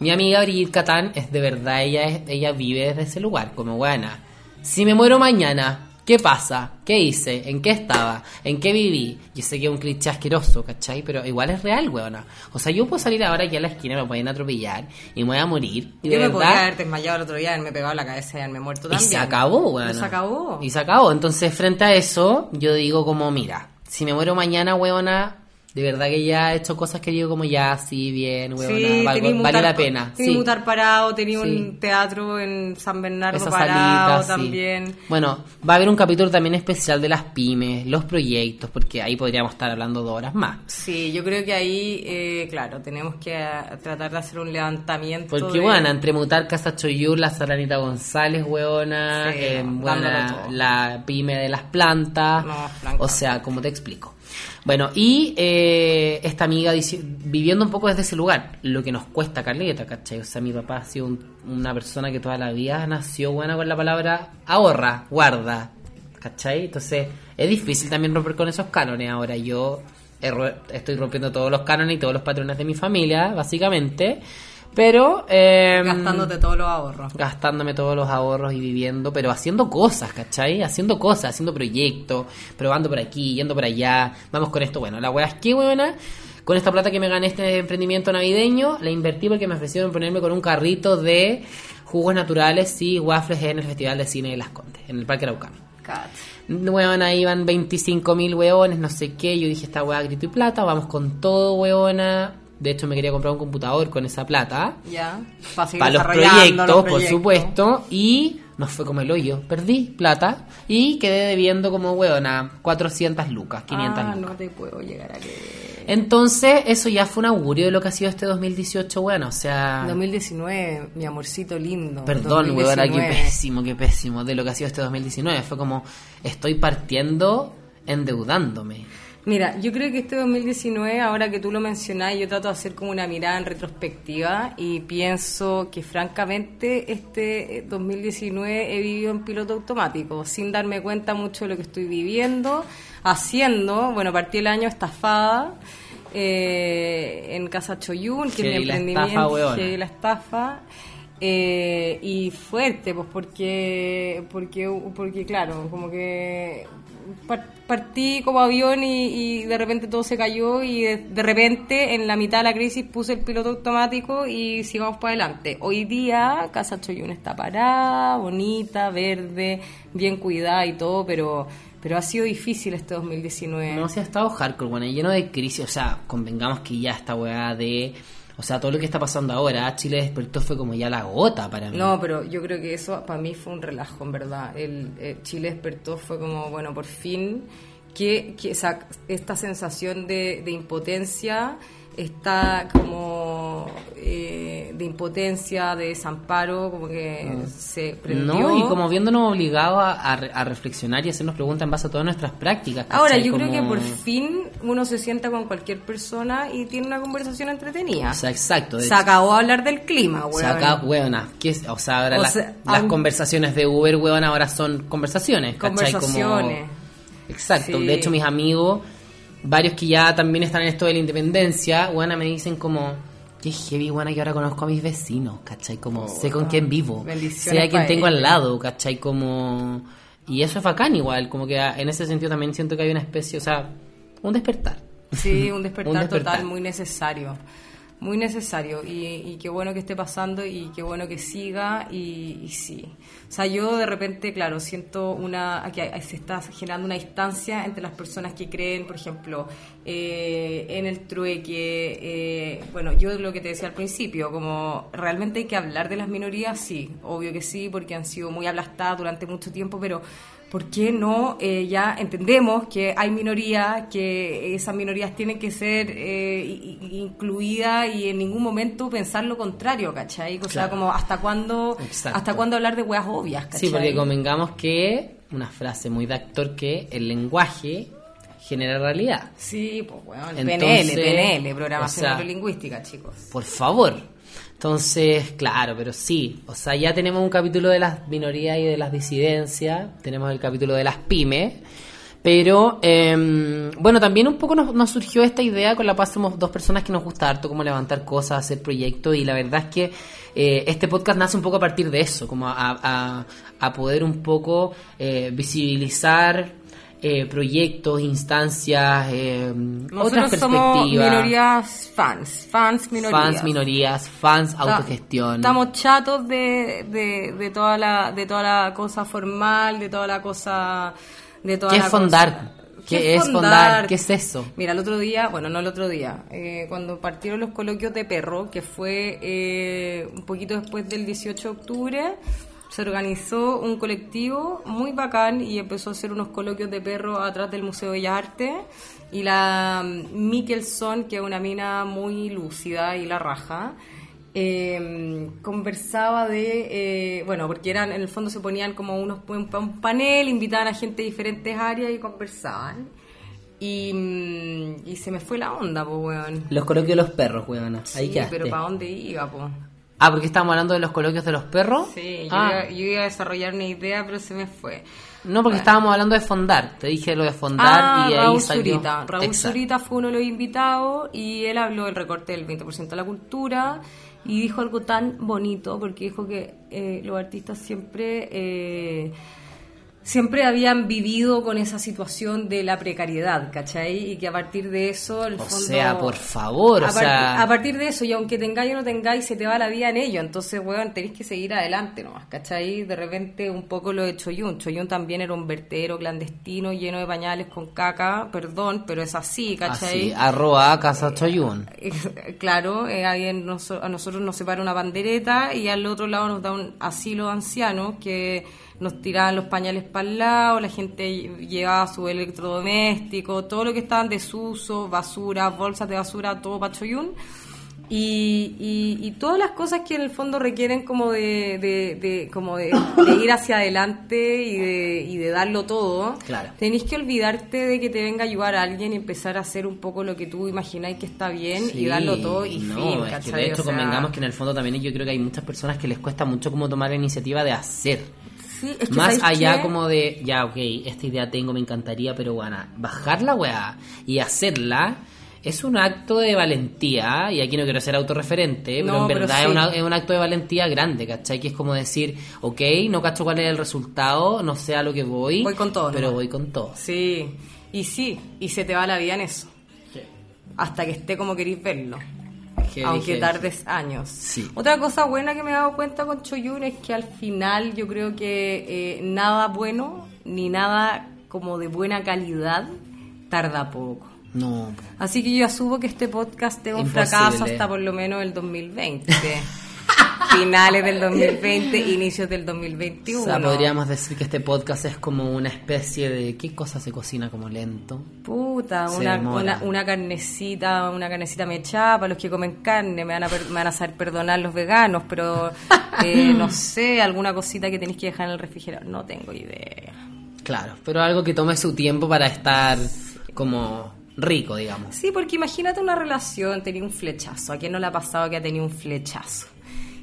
mi amiga Brigitte Catán es de verdad, ella es, ella vive desde ese lugar, como buena. Si me muero mañana, ¿qué pasa? ¿Qué hice? ¿En qué estaba? ¿En qué viví? Yo sé que es un cliché asqueroso, ¿cachai? Pero igual es real, weona. O sea, yo puedo salir ahora aquí a la esquina, me pueden atropellar y me voy a morir. Y Yo me podría haber desmayado el otro día, haberme pegado la cabeza y haberme muerto y también. se acabó. Pero se acabó. Y se acabó. Entonces, frente a eso, yo digo como, mira, si me muero mañana, weona, de verdad que ya he hecho cosas que digo como ya, sí, bien, Sí, tení vale la pena. tení Sí. mutar parado, tenía Sí. un teatro en San Bernardo Esa parado salita, sí. también. Bueno, va a haber un capítulo también especial de las pymes, los proyectos, porque ahí podríamos estar hablando dos horas más. Sí, yo creo que ahí, eh, claro, tenemos que eh, tratar de hacer un levantamiento. Porque, de- bueno, entre Mutar Casa Choyur, la Saranita González, Sí, eh, buena, la pyme de las plantas. No, o sea, como te explico. Bueno, y eh, esta amiga dice- viviendo un poco desde ese lugar, lo que nos cuesta caleta, ¿cachai? O sea, mi papá ha sido un- una persona que toda la vida nació buena con la palabra ahorra, guarda, ¿cachai? Entonces, es difícil también romper con esos cánones. Ahora yo estoy rompiendo todos los cánones y todos los patrones de mi familia, básicamente. Pero... eh, Gastándote todos los ahorros. gastándome todos los ahorros y viviendo, pero haciendo cosas, ¿cachai? Haciendo cosas, haciendo proyectos, probando por aquí, yendo por allá, vamos con esto. Bueno, la weá es que, buena. Con esta plata que me gané este emprendimiento navideño, la invertí porque me ofrecieron ponerme con un carrito de jugos naturales y waffles en el Festival de Cine de Las Condes, en el Parque Araucano. Weona, iban 25 mil weones, no sé qué. Yo dije, esta weá grito y plata, vamos con todo, weona. De hecho, me quería comprar un computador con esa plata. Ya. Para seguir Para los proyectos, los por proyectos. supuesto. Y nos fue como el hoyo. Perdí plata y quedé debiendo como weona 400 lucas, 500 Ah, lucas. no te puedo llegar a creer. Entonces, eso ya fue un augurio de lo que ha sido este 2018, bueno, o sea... 2019, mi amorcito lindo. Perdón, weona, qué 2019. pésimo, qué pésimo de lo que ha sido este 2019. Fue como, estoy partiendo endeudándome. Mira, yo creo que este 2019, ahora que tú lo mencionás, yo trato de hacer como una mirada en retrospectiva y pienso que francamente este 2019 he vivido en piloto automático, sin darme cuenta mucho de lo que estoy viviendo, haciendo, bueno, partí el año estafada eh, en Casa Choyún, que es mi Heavy la emprendimiento, estafa, heavy la estafa. eh, y fuerte, pues porque, porque, porque claro, como que partí como avión y, y de repente todo se cayó y de, repente en la mitad de la crisis puse el piloto automático y sigamos para adelante. Hoy día Casa Choyún está parada, bonita, verde, bien cuidada y todo, pero, pero ha sido difícil este 2019. No, si ha estado hardcore, bueno, lleno de crisis. O sea, convengamos que ya esta weá de. O sea, todo lo que está pasando ahora, Chile despertó fue como ya la gota para mí. No, pero yo creo que eso para mí fue un relajo, en verdad. El, eh, Chile despertó, fue como, bueno, por fin, que, que esta sensación de, de impotencia está como eh, de impotencia, de desamparo, como que se prendió. No, y como viéndonos obligados a, a re- a reflexionar y hacernos preguntas en base a todas nuestras prácticas. Ahora, yo creo que por fin uno se sienta con cualquier persona y tiene una conversación entretenida. O sea, exacto. de se hecho, acabó de hablar del clima, se weón. acaba- weona, ¿qué es? O sea, ahora O las, sea, las aun- conversaciones de Uber, weón, ahora son conversaciones, ¿cachai? Como- Conversaciones. Exacto. Sí. De hecho, mis amigos, varios que ya también están en esto de la independencia, weona, me dicen como... Qué heavy, weona, que ahora conozco a mis vecinos, ¿cachai? Como sé con quién vivo, sé a quién tengo al lado, ¿cachai? Como... Y eso es bacán igual, como que en ese sentido también siento que hay una especie, o sea, un despertar. Sí, un despertar, Un despertar. total muy necesario. Muy necesario. Y, y qué bueno que esté pasando y qué bueno que siga. Y, y sí. O sea, yo de repente, claro, siento una. que se está generando una distancia entre las personas que creen, por ejemplo, eh, en el trueque. eh, bueno, yo lo que te decía al principio, como realmente hay que hablar de las minorías, sí, obvio que sí, porque han sido muy aplastadas durante mucho tiempo, pero. ¿Por qué no? Eh, ya entendemos que hay minorías, que esas minorías tienen que ser eh, incluidas y en ningún momento pensar lo contrario, ¿cachai? O sea, Claro. como hasta cuándo, Exacto. hasta cuándo hablar de weas obvias, ¿cachai? Sí, porque convengamos que, una frase muy de actor, que el lenguaje genera realidad. Sí, pues bueno, Entonces, PNL, PNL, programación o sea, neurolingüística, chicos. Por favor. Entonces, claro, pero sí. O sea, ya tenemos un capítulo de las minorías y de las disidencias. Tenemos el capítulo de las pymes. Pero, eh, bueno, también un poco nos, nos surgió esta idea con la paz somos dos personas que nos gusta harto como levantar cosas, hacer proyectos y la verdad es que eh, este podcast nace un poco a partir de eso, como a, a- a poder un poco eh, visibilizar eh, proyectos, instancias, eh, otras somos perspectivas. minorías fans, fans minorías. Fans, minorías, fans, autogestión. Estamos chatos de, de, de toda la de toda la cosa formal, de toda la cosa de toda ¿Qué la es fondar? cosa- ¿Qué es fondar? ¿Qué es eso? Mira, el otro día, bueno, no el otro día, eh, cuando partieron los coloquios de perro, que fue eh, un poquito después del 18 de octubre, se organizó un colectivo muy bacán y empezó a hacer unos coloquios de perro atrás del Museo de Artes. Y la mm, Mikkelson, que es una mina muy lúcida y la raja, eh, conversaba de, eh, bueno, porque eran, en el fondo se ponían como unos un, un panel, invitaban a gente de diferentes áreas y conversaban. Y, mm, y se me fue la onda, pues, weón. Los coloquios de los perros, weón. Ahí Sí, quedaste. pero ¿para dónde iba, pues? Ah, porque estábamos hablando de los coloquios de los perros. Sí, yo, Ah, iba, yo iba a desarrollar una idea, pero se me fue. No, porque estábamos hablando de fondar. Te dije lo de fondar Ah, y ahí Raúl salió. Zurita. Raúl Exacto. Zurita fue uno de los invitados y él habló del recorte del 20% de la cultura y dijo algo tan bonito porque dijo que eh, los artistas siempre... eh, siempre habían vivido con esa situación de la precariedad, ¿cachai? Y que a partir de eso, el O fondo... sea, por favor, a, o par- sea... a partir de eso, y aunque tengáis o no tengáis, se te va la vida en ello. Entonces, weón, tenéis que seguir adelante nomás, ¿cachai? De repente, un poco lo de Choyun. Choyun también era un vertedero clandestino lleno de pañales con caca, perdón, pero es así, ¿cachai? Así, arroba casa Choyun. Claro, eh, alguien nos- a nosotros nos separa una bandereta y al otro lado nos da un asilo de ancianos que nos tiraban los pañales para el lado, la gente llevaba su electrodoméstico, todo lo que estaba en desuso, basura, bolsas de basura, todo para Choyún. Y, y, y todas las cosas que en el fondo requieren como de, de, de- como de, de ir hacia adelante y de, y de darlo todo, Claro. Tenés que olvidarte de que te venga a ayudar a alguien y empezar a hacer un poco lo que tú imagináis que está bien y darlo todo y no, fin, es que de hecho O sea, convengamos que en el fondo también yo creo que hay muchas personas que les cuesta mucho como tomar la iniciativa de hacer. Sí, es que Más ¿sabes allá como de, ya, ok, esta idea tengo, me encantaría, pero bueno, bajar la weá y hacerla es un acto de valentía, y aquí no quiero ser autorreferente, pero en pero verdad sí. es, una- es un acto de valentía grande, ¿cachai? Que es como decir, ok, no cacho cuál es el resultado, no sé a lo que voy, Voy con todo, pero voy con todo. Sí, y sí, y se te va la vida en eso, hasta que esté como queréis verlo. Heavy, aunque heavy. tardes años. Sí. Otra cosa buena que me he dado cuenta con Choyun es que al final yo creo que eh, nada bueno ni nada como de buena calidad tarda poco. No, Así que yo asumo que este podcast es un fracaso hasta por lo menos el 2020. Finales del 2020, inicios del 2021. o sea, podríamos decir que este podcast es como una especie de, ¿qué cosa se cocina como lento? Puta, una, una, una carnecita, una carnecita mechada para los que comen carne, me van a, per- me van a saber perdonar los veganos, pero eh, no sé, alguna cosita que tenéis que dejar en el refrigerador, no tengo idea. Claro, pero algo que tome su tiempo para estar como rico, digamos. Sí, porque imagínate una relación, tenía un flechazo, ¿a quién no le ha pasado que ha tenido un flechazo?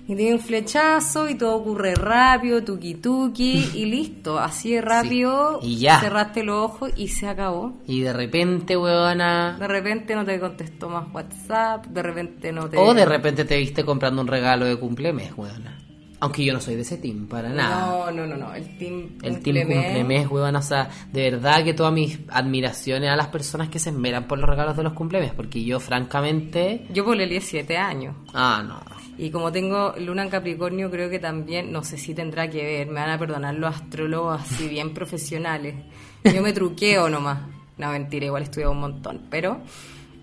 Y tiene un flechazo y todo ocurre rápido, tuki tuki, y listo, así de rápido, Y ya. cerraste los ojos y se acabó. Y de repente, weona... De repente no te contestó más WhatsApp, de repente no te... O de repente te viste comprando un regalo de cumplemes, weona. Aunque yo no soy de ese team, para nada. No, no, no, no, el team El team cumplemes. weón, o sea, de verdad que todas mis admiraciones a las personas que se esmeran por los regalos de los cumplemes, porque yo francamente... Yo poleleé siete años. Ah, no. Y como tengo luna en Capricornio, creo que también, no sé si tendrá que ver, me van a perdonar los astrólogos así bien profesionales. Yo me truqueo nomás. No, mentira, igual estudié un montón. Pero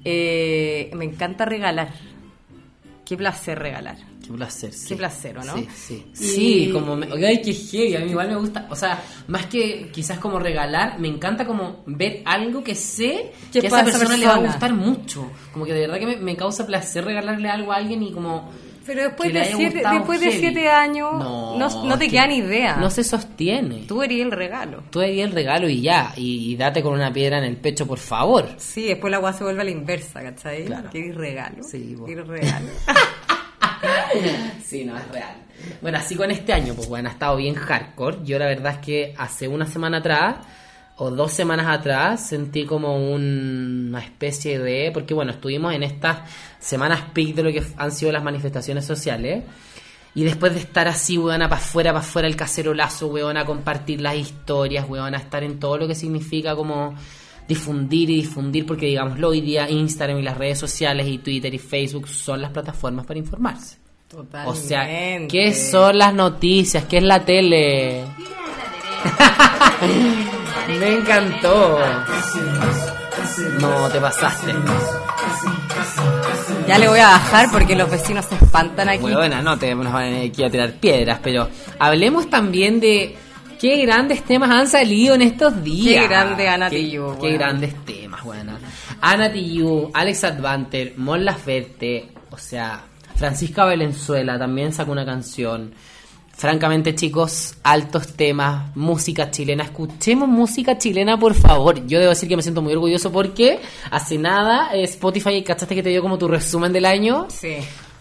eh, me encanta regalar. Qué placer regalar. Qué placer, sí. Qué placer, ¿o no? Sí, sí. Y- Sí, como... Me... Ay, qué heavy, a mí igual me gusta... O sea, más que quizás como regalar, me encanta como ver algo que sé Que a esa persona, le va a gustar mucho. Como que de verdad que me, me causa placer regalarle algo a alguien y como... Pero después de siete, después de siete años, no, no, te queda que ni idea. No se sostiene. Tú eres el regalo. Tú ahí el regalo y ya, y, y date con una piedra en el pecho, por favor. Sí, después la agua se vuelve a la inversa, ¿cachai? Claro. Que eres regalo. Sí, eres regalo. sí, no, es real. Bueno, así con este año, pues bueno, ha estado bien hardcore. Yo la verdad es que hace una semana atrás, o dos semanas atrás, sentí como un- una especie de... Porque bueno, estuvimos en estas semanas peak de lo que han sido las manifestaciones sociales. Y después de estar así, weón, para afuera, para afuera el cacerolazo, weón, a compartir las historias, weón, a estar en todo lo que significa como difundir y difundir, porque digámoslo, hoy día Instagram y las redes sociales y Twitter y Facebook son las plataformas para informarse. Totalmente. O sea, ¿qué son las noticias? ¿Qué es la tele? Me encantó. No, te pasaste. Ya le voy a bajar porque los vecinos se espantan aquí. Bueno, no te nos van aquí a tirar piedras, pero hablemos también de qué grandes temas han salido en estos días. Qué grande Ana Qué- grandes temas, bueno. Ana Tijoux, Alex Advanter, Mon Laferte, o sea, Francisca Valenzuela también sacó una canción. Francamente, chicos, altos temas, música chilena. Escuchemos música chilena, por favor. Yo debo decir que me siento muy orgulloso porque hace nada eh, Spotify, ¿cachaste que te dio como tu resumen del año? Sí.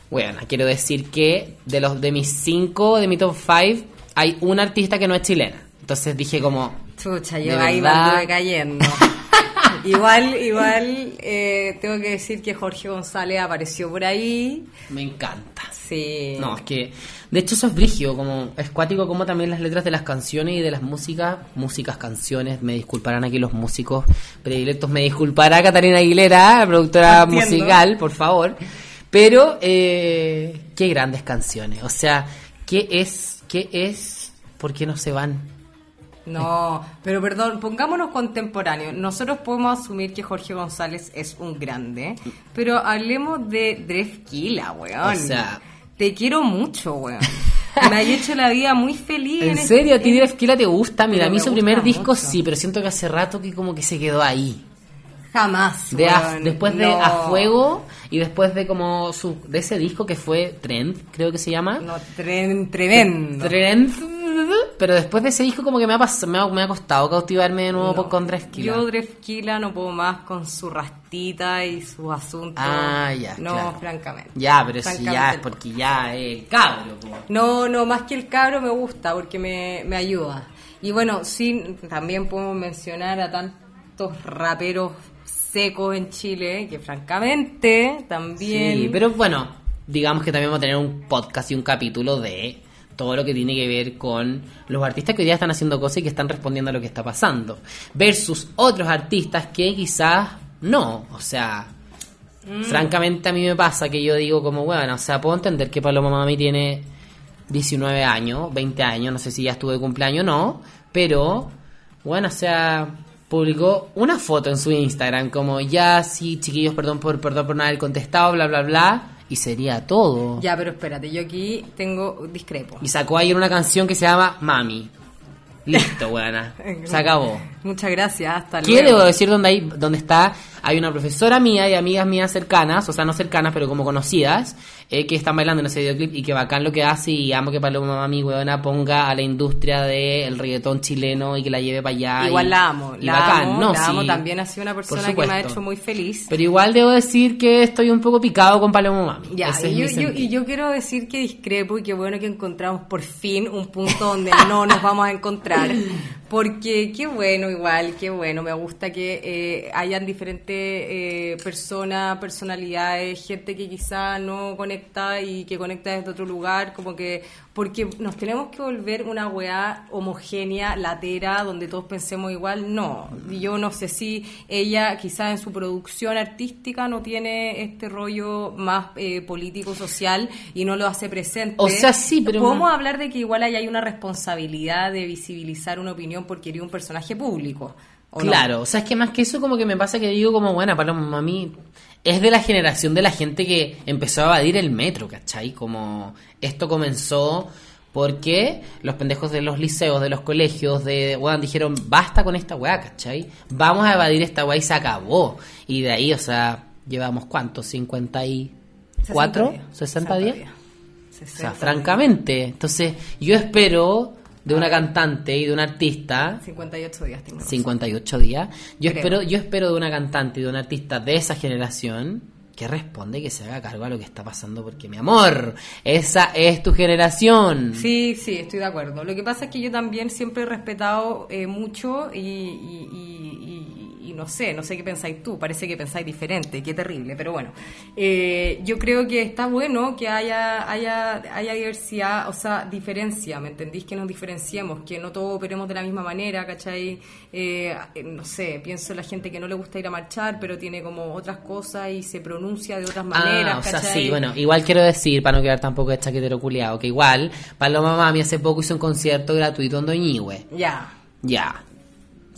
Bueno, quiero decir que de los de mis cinco, de mi top five, hay una artista que no es chilena. Entonces dije como, Chucha, yo ahí me cayendo. igual, igual, eh, tengo que decir que Jorge González apareció por ahí. me encanta. Sí. No, es que. De hecho, eso es brigio, como es cuático, como también las letras de las canciones y de las músicas, músicas, canciones. Me disculparán aquí los músicos predilectos, me disculpará Catalina Aguilera, productora Entiendo. musical, por favor. Pero, eh, qué grandes canciones. O sea, ¿qué es? ¿Qué es? ¿Por qué no se van? No, pero perdón, pongámonos contemporáneos. Nosotros podemos asumir que Jorge González es un grande, pero hablemos de Drefkila, weón. O sea- Te quiero mucho, weón. Me ha hecho la vida muy feliz. ¿En este- serio? ¿A ti Drefkila te gusta? Mira, Pero a mí su primer disco mucho. sí, pero siento que hace rato que como que se quedó ahí. Jamás. De a- weón. después de. A Fuego y después de como su de ese disco que fue Trend, creo que se llama. No, tren- tremendo. Trend, pero después de ese disco como que me ha, me ha, me ha costado cautivarme de nuevo No. por con Drefkila. Yo Drefkila no puedo más con su rastita y sus asuntos. Ah, ya, No, claro. francamente. Ya, pero si Francamente ya es porque ya es el cabro. No, no, más que el cabro me gusta porque me, me ayuda. Y bueno, sí, también podemos mencionar a tantos raperos secos en Chile que francamente también... Sí, pero bueno, digamos que también vamos a tener un podcast y un capítulo de todo lo que tiene que ver con los artistas que hoy día están haciendo cosas y que están respondiendo a lo que está pasando. Versus otros artistas que quizás no. O sea, francamente a mí me pasa que yo digo como, bueno, o sea, puedo entender que Paloma Mami tiene 19 años, 20 años, no sé si ya estuvo de cumpleaños o no, pero, bueno, o sea, publicó una foto en su Instagram como, ya, sí, chiquillos, perdón por, perdón por no haber contestado, bla, bla, bla, y sería todo. Ya, pero espérate, yo aquí tengo discrepo. Y sacó ayer una canción que se llama Mami. Listo, buena. Se acabó. Muchas gracias, hasta ¿Qué luego. debo decir donde hay, donde está? Hay una profesora mía y amigas mías cercanas, o sea, no cercanas, pero como conocidas, eh, que están bailando en ese videoclip y que bacán lo que hace y amo que Paloma Mami, weona, ponga a la industria del reggaetón chileno y que la lleve para allá. Igual y- la amo, y la bacán, amo, no, la amo, también ha sido una persona que me ha hecho muy feliz. Pero igual debo decir que estoy un poco picado con Paloma Mami. Ya, y yo, y yo quiero decir que discrepo y que bueno que encontramos por fin un punto donde no nos vamos a encontrar. Porque qué bueno, igual, qué bueno. Me gusta que eh, hayan diferentes eh, personas, personalidades, gente que quizá no conecta y que conecta desde otro lugar. Como que. Porque nos tenemos que volver una weá homogénea, latera, donde todos pensemos igual. No. Yo no sé si ella, quizá en su producción artística, no tiene este rollo más eh, político, social y no lo hace presente. O sea, sí, pero- Podemos hablar de que igual ahí hay una responsabilidad de visibilizar una opinión porque eres un personaje público. ¿O no? Claro, o sea, es que más que eso como que me pasa que digo como, bueno, Paloma Mami es de la generación de la gente que empezó a evadir el metro, ¿cachai? Como esto comenzó porque los pendejos de los liceos, de los colegios, de weón, dijeron, basta con esta weá, ¿cachai? Vamos a evadir esta weá y se acabó. Y de ahí, o sea, llevamos cuánto, 54, 60 días. O 60 sea, francamente. Entonces, yo espero de una cantante y de un artista 58 días tengo. 58 días. Yo Creo. espero, yo espero de una cantante y de un artista de esa generación que responde y que se haga cargo a lo que está pasando, porque mi amor, esa es tu generación. Sí, sí, estoy de acuerdo. Lo que pasa es que yo también siempre he respetado eh, mucho y, y- y- y- y no sé, no sé qué pensáis tú, parece que pensáis diferente, qué terrible, pero bueno. Eh, yo creo que está bueno que haya, haya, haya diversidad, o sea, diferencia, ¿me entendís? Que nos diferenciemos, que no todos operemos de la misma manera, ¿cachai? Eh, no sé, pienso en la gente que no le gusta ir a marchar, pero tiene como otras cosas y se pronuncia de otras maneras, Ah, o sea, sí, bueno, igual quiero decir, para no quedar tampoco de chaquetero culiado, que igual Paloma Mami hace poco hizo un concierto gratuito en Doñihue. Ya. Ya.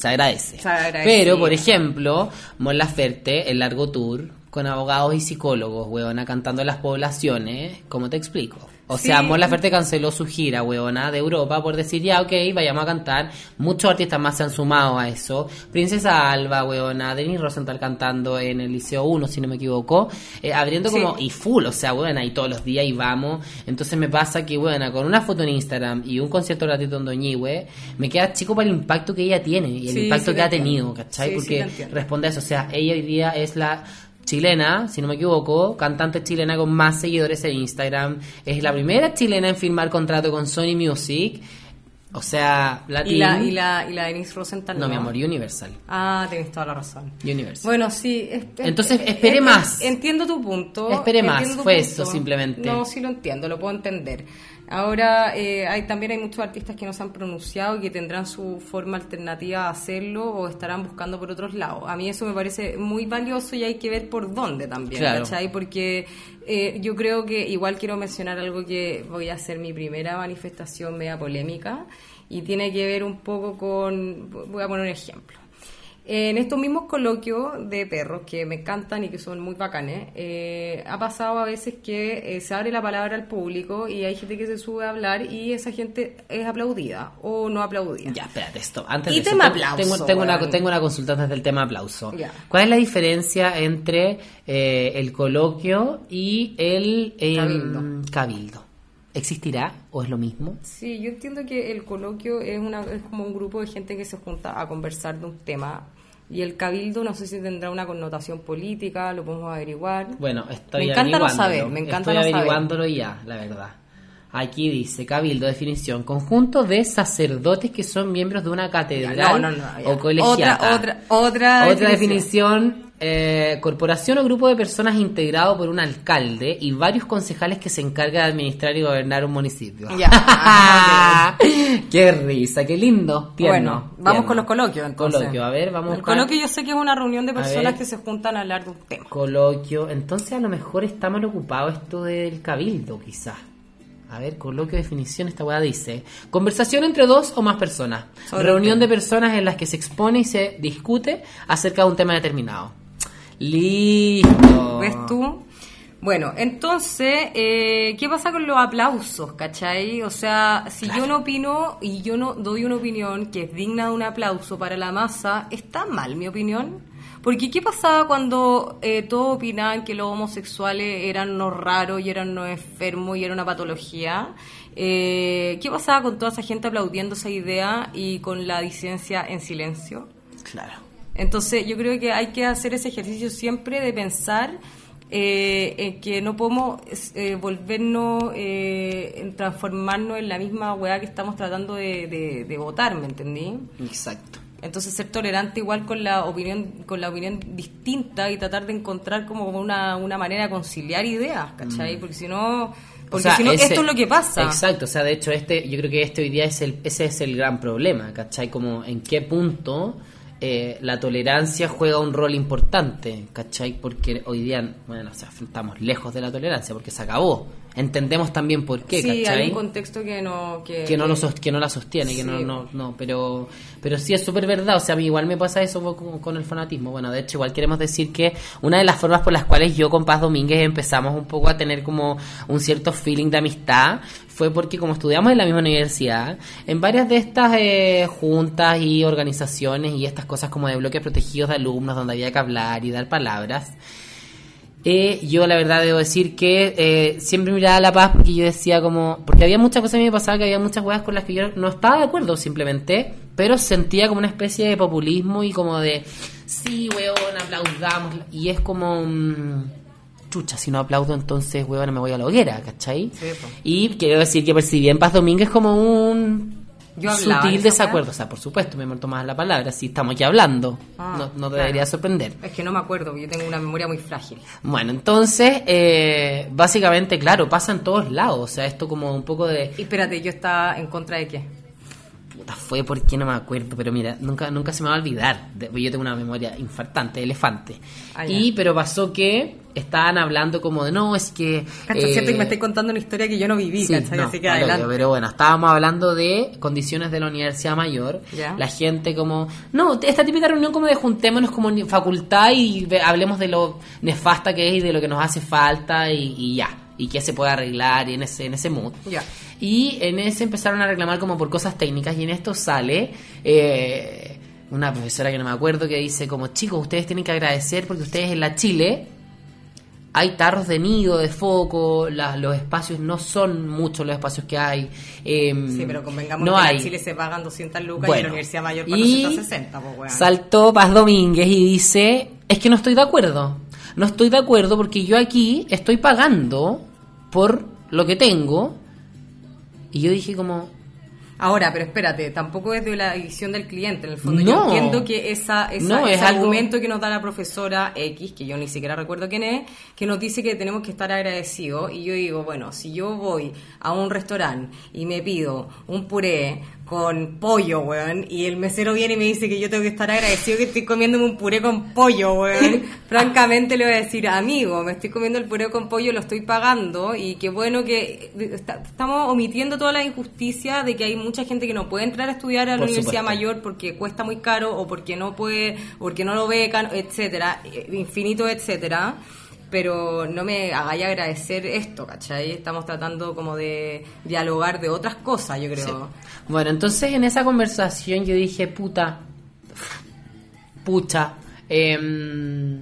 Se agradece. Se agradece. Pero, por ejemplo, Mon Laferte, el largo tour, con abogados y psicólogos, weona, cantando en las poblaciones, ¿cómo te explico? O Sí. sea, Mon Laferte canceló su gira, weona, de Europa por decir, ya, ok, vayamos a cantar. Muchos artistas más se han sumado a eso. Princesa Alba, weona, Denis Rosenthal cantando en el Liceo 1, si no me equivoco, eh, abriendo Sí. como, y full, o sea, weona, y todos los días y vamos. Entonces me pasa que, weona, con una foto en Instagram y un concierto gratuito en Doñihue, me queda chico para el impacto que ella tiene y el Sí, impacto que ha tenido, ¿cachai? Porque responde a eso, o sea, ella hoy día es la chilena, si no me equivoco, cantante chilena con más seguidores en Instagram, es la primera chilena en firmar contrato con Sony Music O sea, latín. ¿Y la, y la, y la Denise Rosenthal? No, mi amor, Universal. Ah, tienes toda la razón. Universal. Bueno, sí. es- es- Entonces, es- espere es- más. Entiendo tu punto. Espere más, fue punto. eso, simplemente. No, sí lo entiendo, lo puedo entender. Ahora, eh, hay también hay muchos artistas que no se han pronunciado y que tendrán su forma alternativa de hacerlo o estarán buscando por otros lados. A mí eso me parece muy valioso y hay que ver por dónde también, Claro. ¿cachai? Porque eh, yo creo que igual quiero mencionar algo que voy a hacer mi primera manifestación media polémica y tiene que ver un poco con, voy a poner un ejemplo. En estos mismos coloquios de perros que me encantan y que son muy bacanes, eh, ha pasado a veces que eh, se abre la palabra al público y hay gente que se sube a hablar y esa gente es aplaudida o no aplaudida. Ya, espérate, esto. Antes Y de tema aplauso, Tengo, tengo una, tengo una consulta antes del tema aplauso. Ya. ¿Cuál es la diferencia entre eh, el coloquio y el em, Cabildo. cabildo? ¿Existirá o es lo mismo? Sí, yo entiendo que el coloquio es, una, es como un grupo de gente que se junta a conversar de un tema y el cabildo no sé si tendrá una connotación política, lo podemos averiguar. Bueno, estoy Me encanta no saber, me encanta Estoy no saber. averiguándolo ya, la verdad. Aquí dice, cabildo, definición, conjunto de sacerdotes que son miembros de una catedral No, no, o colegiata. Otra, otra, otra, Otra definición, eh, corporación o grupo de personas integrado por un alcalde y varios concejales que se encargan de administrar y gobernar un municipio. Ya. qué risa, qué lindo. Tierno, bueno, vamos tierno. con los coloquios entonces. Coloquio, a ver, vamos El coloquio yo sé que es una reunión de personas que se juntan a hablar de un tema. Coloquio. Entonces a lo mejor está mal ocupado esto del cabildo, quizás. A ver, coloquio, definición, esta weá dice. Conversación entre dos o más personas. Sobre Reunión un de personas en las que se expone y se discute acerca de un tema determinado. Listo. ¿Ves tú? Bueno, entonces, eh, ¿qué pasa con los aplausos, cachai? O sea, si yo no opino y yo no doy una opinión que es digna de un aplauso para la masa, ¿está mal mi opinión? Porque ¿qué pasaba cuando eh, todos opinaban que los homosexuales eran unos raros y eran unos enfermos y era una patología? Eh, ¿Qué pasaba con toda esa gente aplaudiendo esa idea y con la disidencia en silencio? Claro. Entonces yo creo que hay que hacer ese ejercicio siempre de pensar eh, en que no podemos eh, volvernos, eh, en transformarnos en la misma weá que estamos tratando de, de, de votar, ¿me entendí? Exacto. Entonces ser tolerante igual con la opinión con la opinión distinta y tratar de encontrar como una, una manera de conciliar ideas, ¿cachai? Porque si no, O porque sea, si no ese- esto es lo que pasa. Exacto, o sea, de hecho, este, yo creo que este hoy día es el, ese es el gran problema, ¿cachai? Como en qué punto eh, la tolerancia juega un rol importante, ¿cachai? Porque hoy día, bueno, o sea, estamos lejos de la tolerancia porque se acabó. Entendemos también por qué, sí, ¿cachai? hay un contexto que no que, que no lo que no la sostiene que no no no pero pero sí es súper verdad o sea a mí igual me pasa eso con, con el fanatismo bueno de hecho igual queremos decir que una de las formas por las cuales yo con Paz Domínguez empezamos un poco a tener como un cierto feeling de amistad fue porque como estudiamos en la misma universidad en varias de estas eh, juntas y organizaciones y estas cosas como de bloques protegidos de alumnos donde había que hablar y dar palabras eh, yo la verdad debo decir que eh, siempre miraba la paz porque yo decía como... Porque había muchas cosas que me pasaba que había muchas cosas con las que yo no estaba de acuerdo simplemente, pero sentía como una especie de populismo y como de... Sí, weón, aplaudamos. Y es como... mm, chucha, si no aplaudo entonces, weón, me voy a la hoguera, ¿cachai? Sí, y quiero decir que percibí en Paz Domínguez como un... Yo hablaba sutil esa desacuerdo, o sea, por supuesto, me muerto más la palabra, si estamos aquí hablando, Ah, no, no te claro. debería sorprender. Es que no me acuerdo, yo tengo una memoria muy frágil. Bueno, entonces, eh, básicamente, claro, pasa en todos lados. O sea, esto como un poco de... Y espérate, yo estaba en contra de qué? Fue porque no me acuerdo, pero mira, nunca nunca se me va a olvidar. Yo tengo una memoria infartante, elefante. Ah, y, pero pasó que estaban hablando como de, no, es que... Cacha, eh, siento que me estoy contando una historia que yo no viví, Sí, ¿cachai? no, Así que adelante. pero bueno, estábamos hablando de condiciones de la Universidad Mayor. La gente como, no, esta típica reunión como de juntémonos como facultad y hablemos de lo nefasta que es y de lo que nos hace falta y, y ya. Y qué se puede arreglar y en ese, en ese mood. Y en ese empezaron a reclamar como por cosas técnicas y en esto sale eh, una profesora que no me acuerdo que dice como chicos, ustedes tienen que agradecer porque ustedes en la Chile hay tarros de nido, de foco, la- los espacios no son muchos los espacios que hay. em, Sí, pero convengamos no que hay. en Chile se pagan 200 lucas y en la Universidad Mayor y 460, pues. Saltó Paz Domínguez y dice, es que no estoy de acuerdo. No estoy de acuerdo porque yo aquí estoy pagando por lo que tengo. Y yo dije como, Ahora, pero espérate, tampoco es de la visión del cliente, en el fondo. No. Yo entiendo que esa, esa- No, ese es algo- argumento que nos da la profesora X, que yo ni siquiera recuerdo quién es, que nos dice que tenemos que estar agradecidos. Y yo digo, bueno, si yo voy a un restaurante y me pido un puré con pollo, weón, y el mesero viene y me dice que yo tengo que estar agradecido que estoy comiéndome un puré con pollo, weón, francamente le voy a decir, amigo, me estoy comiendo el puré con pollo, lo estoy pagando, y qué bueno que está- estamos omitiendo toda la injusticia de que hay mucha gente que no puede entrar a estudiar a la Por universidad supuesto. mayor porque cuesta muy caro o porque no puede, porque no lo becan, etcétera, eh, infinito, etcétera. Pero no me hagáis agradecer esto, ¿cachai? Estamos tratando como de dialogar de otras cosas, yo creo. Bueno, entonces en esa conversación yo dije, puta, pucha, em,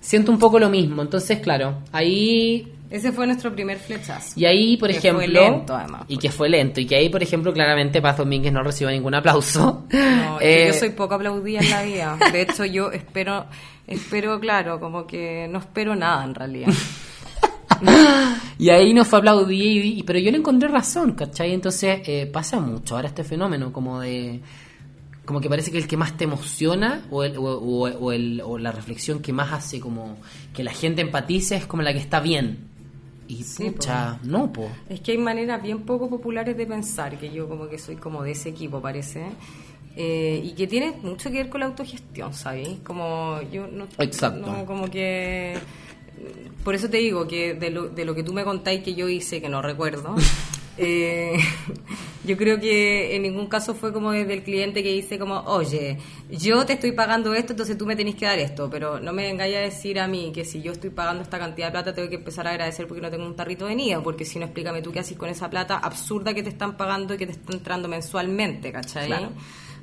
siento un poco lo mismo. Entonces, claro, ahí Ese fue nuestro primer flechazo. y ahí, por Que ejemplo, fue lento, además, y que fue lento, y que ahí, por ejemplo, claramente Paz Domínguez no recibió ningún aplauso. No, que Eh, yo soy poco aplaudida en la vida. De hecho, yo espero, espero, claro, como que no espero nada en realidad. Y ahí no fue aplaudir, pero yo le encontré razón, ¿cachai? Entonces eh, pasa mucho ahora este fenómeno, como de. Como que parece que el que más te emociona o, el- o, o- o el- o la reflexión que más hace como que la gente empatice es como la que está bien. Y Sí, pucha, no, po. Es que hay maneras bien poco populares de pensar, que yo como que soy como de ese equipo, parece. Eh, y que tiene mucho que ver con la autogestión, ¿sabes? Como yo no... Exacto. no, como que... Por eso te digo que de lo, de lo que tú me contáis que yo hice, que no recuerdo, eh, yo creo que en ningún caso fue como desde el cliente que dice como, oye, yo te estoy pagando esto, entonces tú me tenés que dar esto, pero no me vengáis a decir a mí que si yo estoy pagando esta cantidad de plata tengo que empezar a agradecer porque no tengo un tarrito de nido, porque si no, explícame tú qué haces con esa plata absurda que te están pagando y que te está entrando mensualmente, ¿cachai? Claro.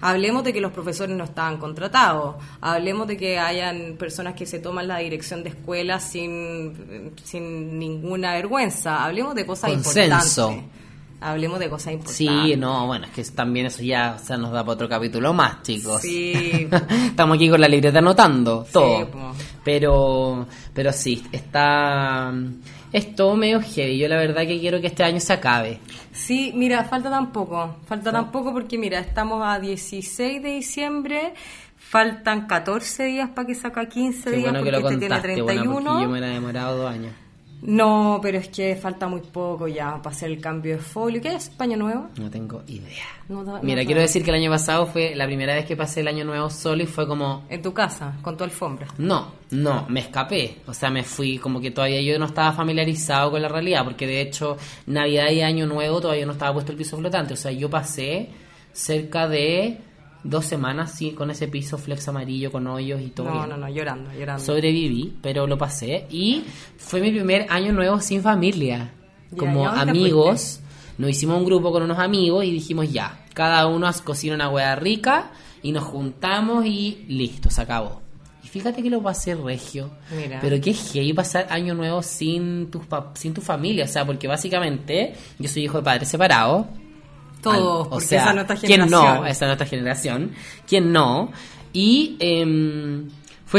Hablemos de que los profesores no estaban contratados. Hablemos de que hayan personas que se toman la dirección de escuelas sin, sin ninguna vergüenza. Hablemos de cosas Consenso. importantes. Hablemos de cosas importantes. Sí, no, bueno, es que también eso ya o sea, nos da para otro capítulo más, chicos. Sí. Estamos aquí con la libreta anotando todo. po. pero, pero sí, está. Es todo medio heavy. Yo la verdad que quiero que este año se acabe. Sí, mira, falta tan poco. Falta tan poco porque, mira, estamos a 16 de diciembre. Faltan 14 días para que saca 15 Qué días bueno que porque lo este tiene contaste, bueno, 31. porque yo me hubiera demorado dos años. No, pero es que falta muy poco ya para hacer el cambio de folio. ¿Qué es España Nueva? No tengo idea. No Mira, no quiero decir que el año pasado fue la primera vez que pasé el año nuevo solo y fue como, En tu casa, con tu alfombra. No, no, me escapé. O sea, me fui como que todavía yo no estaba familiarizado con la realidad, porque de hecho Navidad y Año Nuevo todavía no estaba puesto el piso flotante. O sea, yo pasé cerca de dos semanas sí, con ese piso flex amarillo con hoyos y todo. No, bien. no, no, llorando, llorando. Sobreviví, pero lo pasé y fue mi primer Año Nuevo sin familia. Ya, Como ¿y a dónde amigos, nos hicimos un grupo con unos amigos y dijimos ya, cada uno cocina una hueá rica y nos juntamos y listo, se acabó. Y fíjate que lo pasé regio. Mira. Pero qué heavy pasar año nuevo sin tus sin tu familia, o sea, porque básicamente yo soy hijo de padres separados. Todos, porque sea, esa es nuestra ¿quién generación. no? Esa es nuestra generación. ¿Quién no? Y em,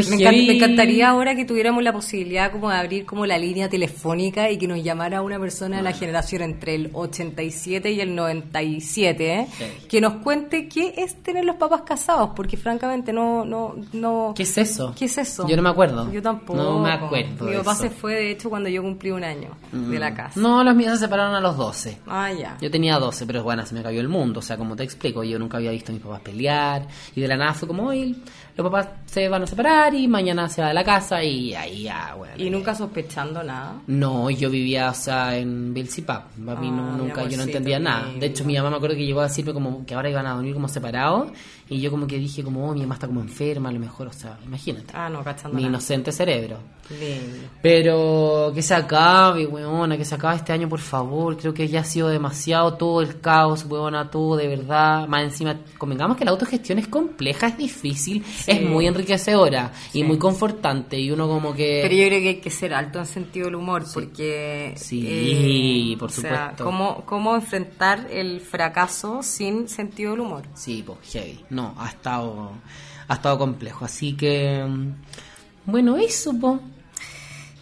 fue Me, encantaría ahora que tuviéramos la posibilidad como de abrir como la línea telefónica y que nos llamara una persona de la generación entre el 87 y el 97 ¿eh? Sí. que nos cuente qué es tener los papás casados porque francamente no no no ¿Qué es eso? ¿Qué es eso? Yo no me acuerdo. Yo tampoco. No me acuerdo Mi papá se fue de hecho cuando yo cumplí un año de la casa. No, los míos se separaron a los 12. Ah, ya. Yo tenía 12, pero bueno, se me cayó el mundo. O sea, como te explico, yo nunca había visto a mis papás pelear. Y de la nada fue como, hoy los papás se van a separar y mañana se va de la casa y ahí ya, bueno. Y nunca sospechando nada. No, yo vivía, o sea, en Belzipap. A mí no, Ah, mi nunca, yo no entendía nada. De hecho, mi mamá me acuerdo que llegó a decirme como que ahora iban a dormir como separados. Y yo como que dije como, oh, mi mamá está como enferma, a lo mejor, o sea, imagínate. Ah, no, cachando mi nada. inocente cerebro. Lindo. Pero que se acabe, weona, que se acabe este año, por favor. Creo que ya ha sido demasiado todo el caos, weona, todo de verdad. Más encima, convengamos que la autogestión es compleja, es difícil, es muy enriquecedora y muy confortante. Y uno como que... Pero yo creo que hay que ser alto en sentido del humor, porque... eh, Sí, por o sea, supuesto. ¿cómo, ¿Cómo enfrentar el fracaso sin sentido del humor? Sí, pues heavy. No, ha estado, ha estado complejo. Así que, mm, bueno, eso, po.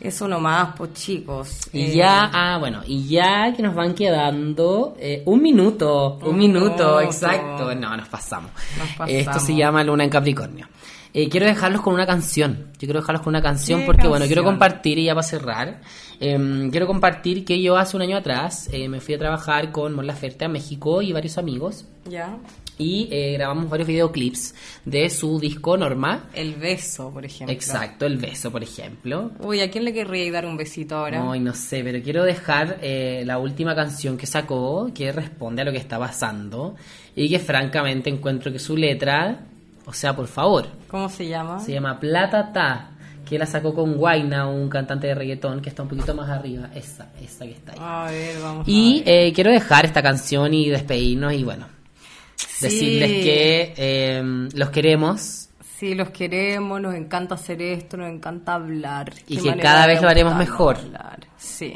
Eso nomás, pues chicos. Y Eh, ya, ah, bueno, y ya que nos van quedando eh, un minuto, un, Un minuto, minuto. exacto. No, nos pasamos. Nos pasamos. Esto se llama Luna en Capricornio. Eh, quiero dejarlos con una canción. Yo quiero dejarlos con una canción ¿Qué porque, bueno, quiero compartir y ya para cerrar. em, quiero compartir que yo hace un año atrás eh, me fui a trabajar con Mon Laferte a México y varios amigos. Ya. Y eh, grabamos varios videoclips de su disco Norma. El beso, por ejemplo. Exacto, El Beso, por ejemplo. Uy, ¿a quién le querría dar un besito ahora? Ay, no sé, pero quiero dejar eh, la última canción que sacó, que responde a lo que está pasando, y que francamente encuentro que su letra, o sea, por favor, ¿Cómo se llama? se llama Plata Ta, que la sacó con Guaina, un cantante de reggaetón que está un poquito más arriba, esa, esa que está ahí. A ver, vamos. Y a ver. eh, quiero dejar esta canción y despedirnos y bueno, Sí. decirles que eh, los queremos Sí, los queremos, nos encanta hacer esto, nos encanta hablar. Y que cada vez lo haremos mejor. hablar. Sí.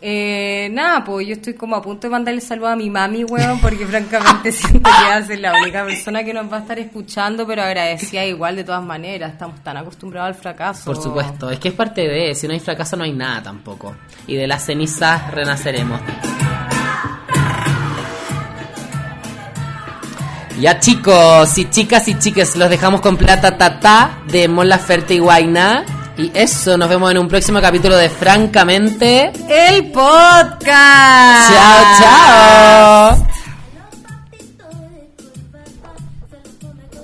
Eh, nada, pues yo estoy como a punto de mandarle saludo a mi mami, weón, porque francamente siento que ser la única persona que nos va a estar escuchando, pero agradecida igual de todas maneras. Estamos tan acostumbrados al fracaso. Por supuesto, es que es parte de, si no hay fracaso no hay nada tampoco. Y de las cenizas renaceremos. Ya chicos y chicas y chiques, los dejamos con Plata Tata de Mon Laferte y Guaina. Y eso, nos vemos en un próximo capítulo de Francamente. El podcast. Chao, chao.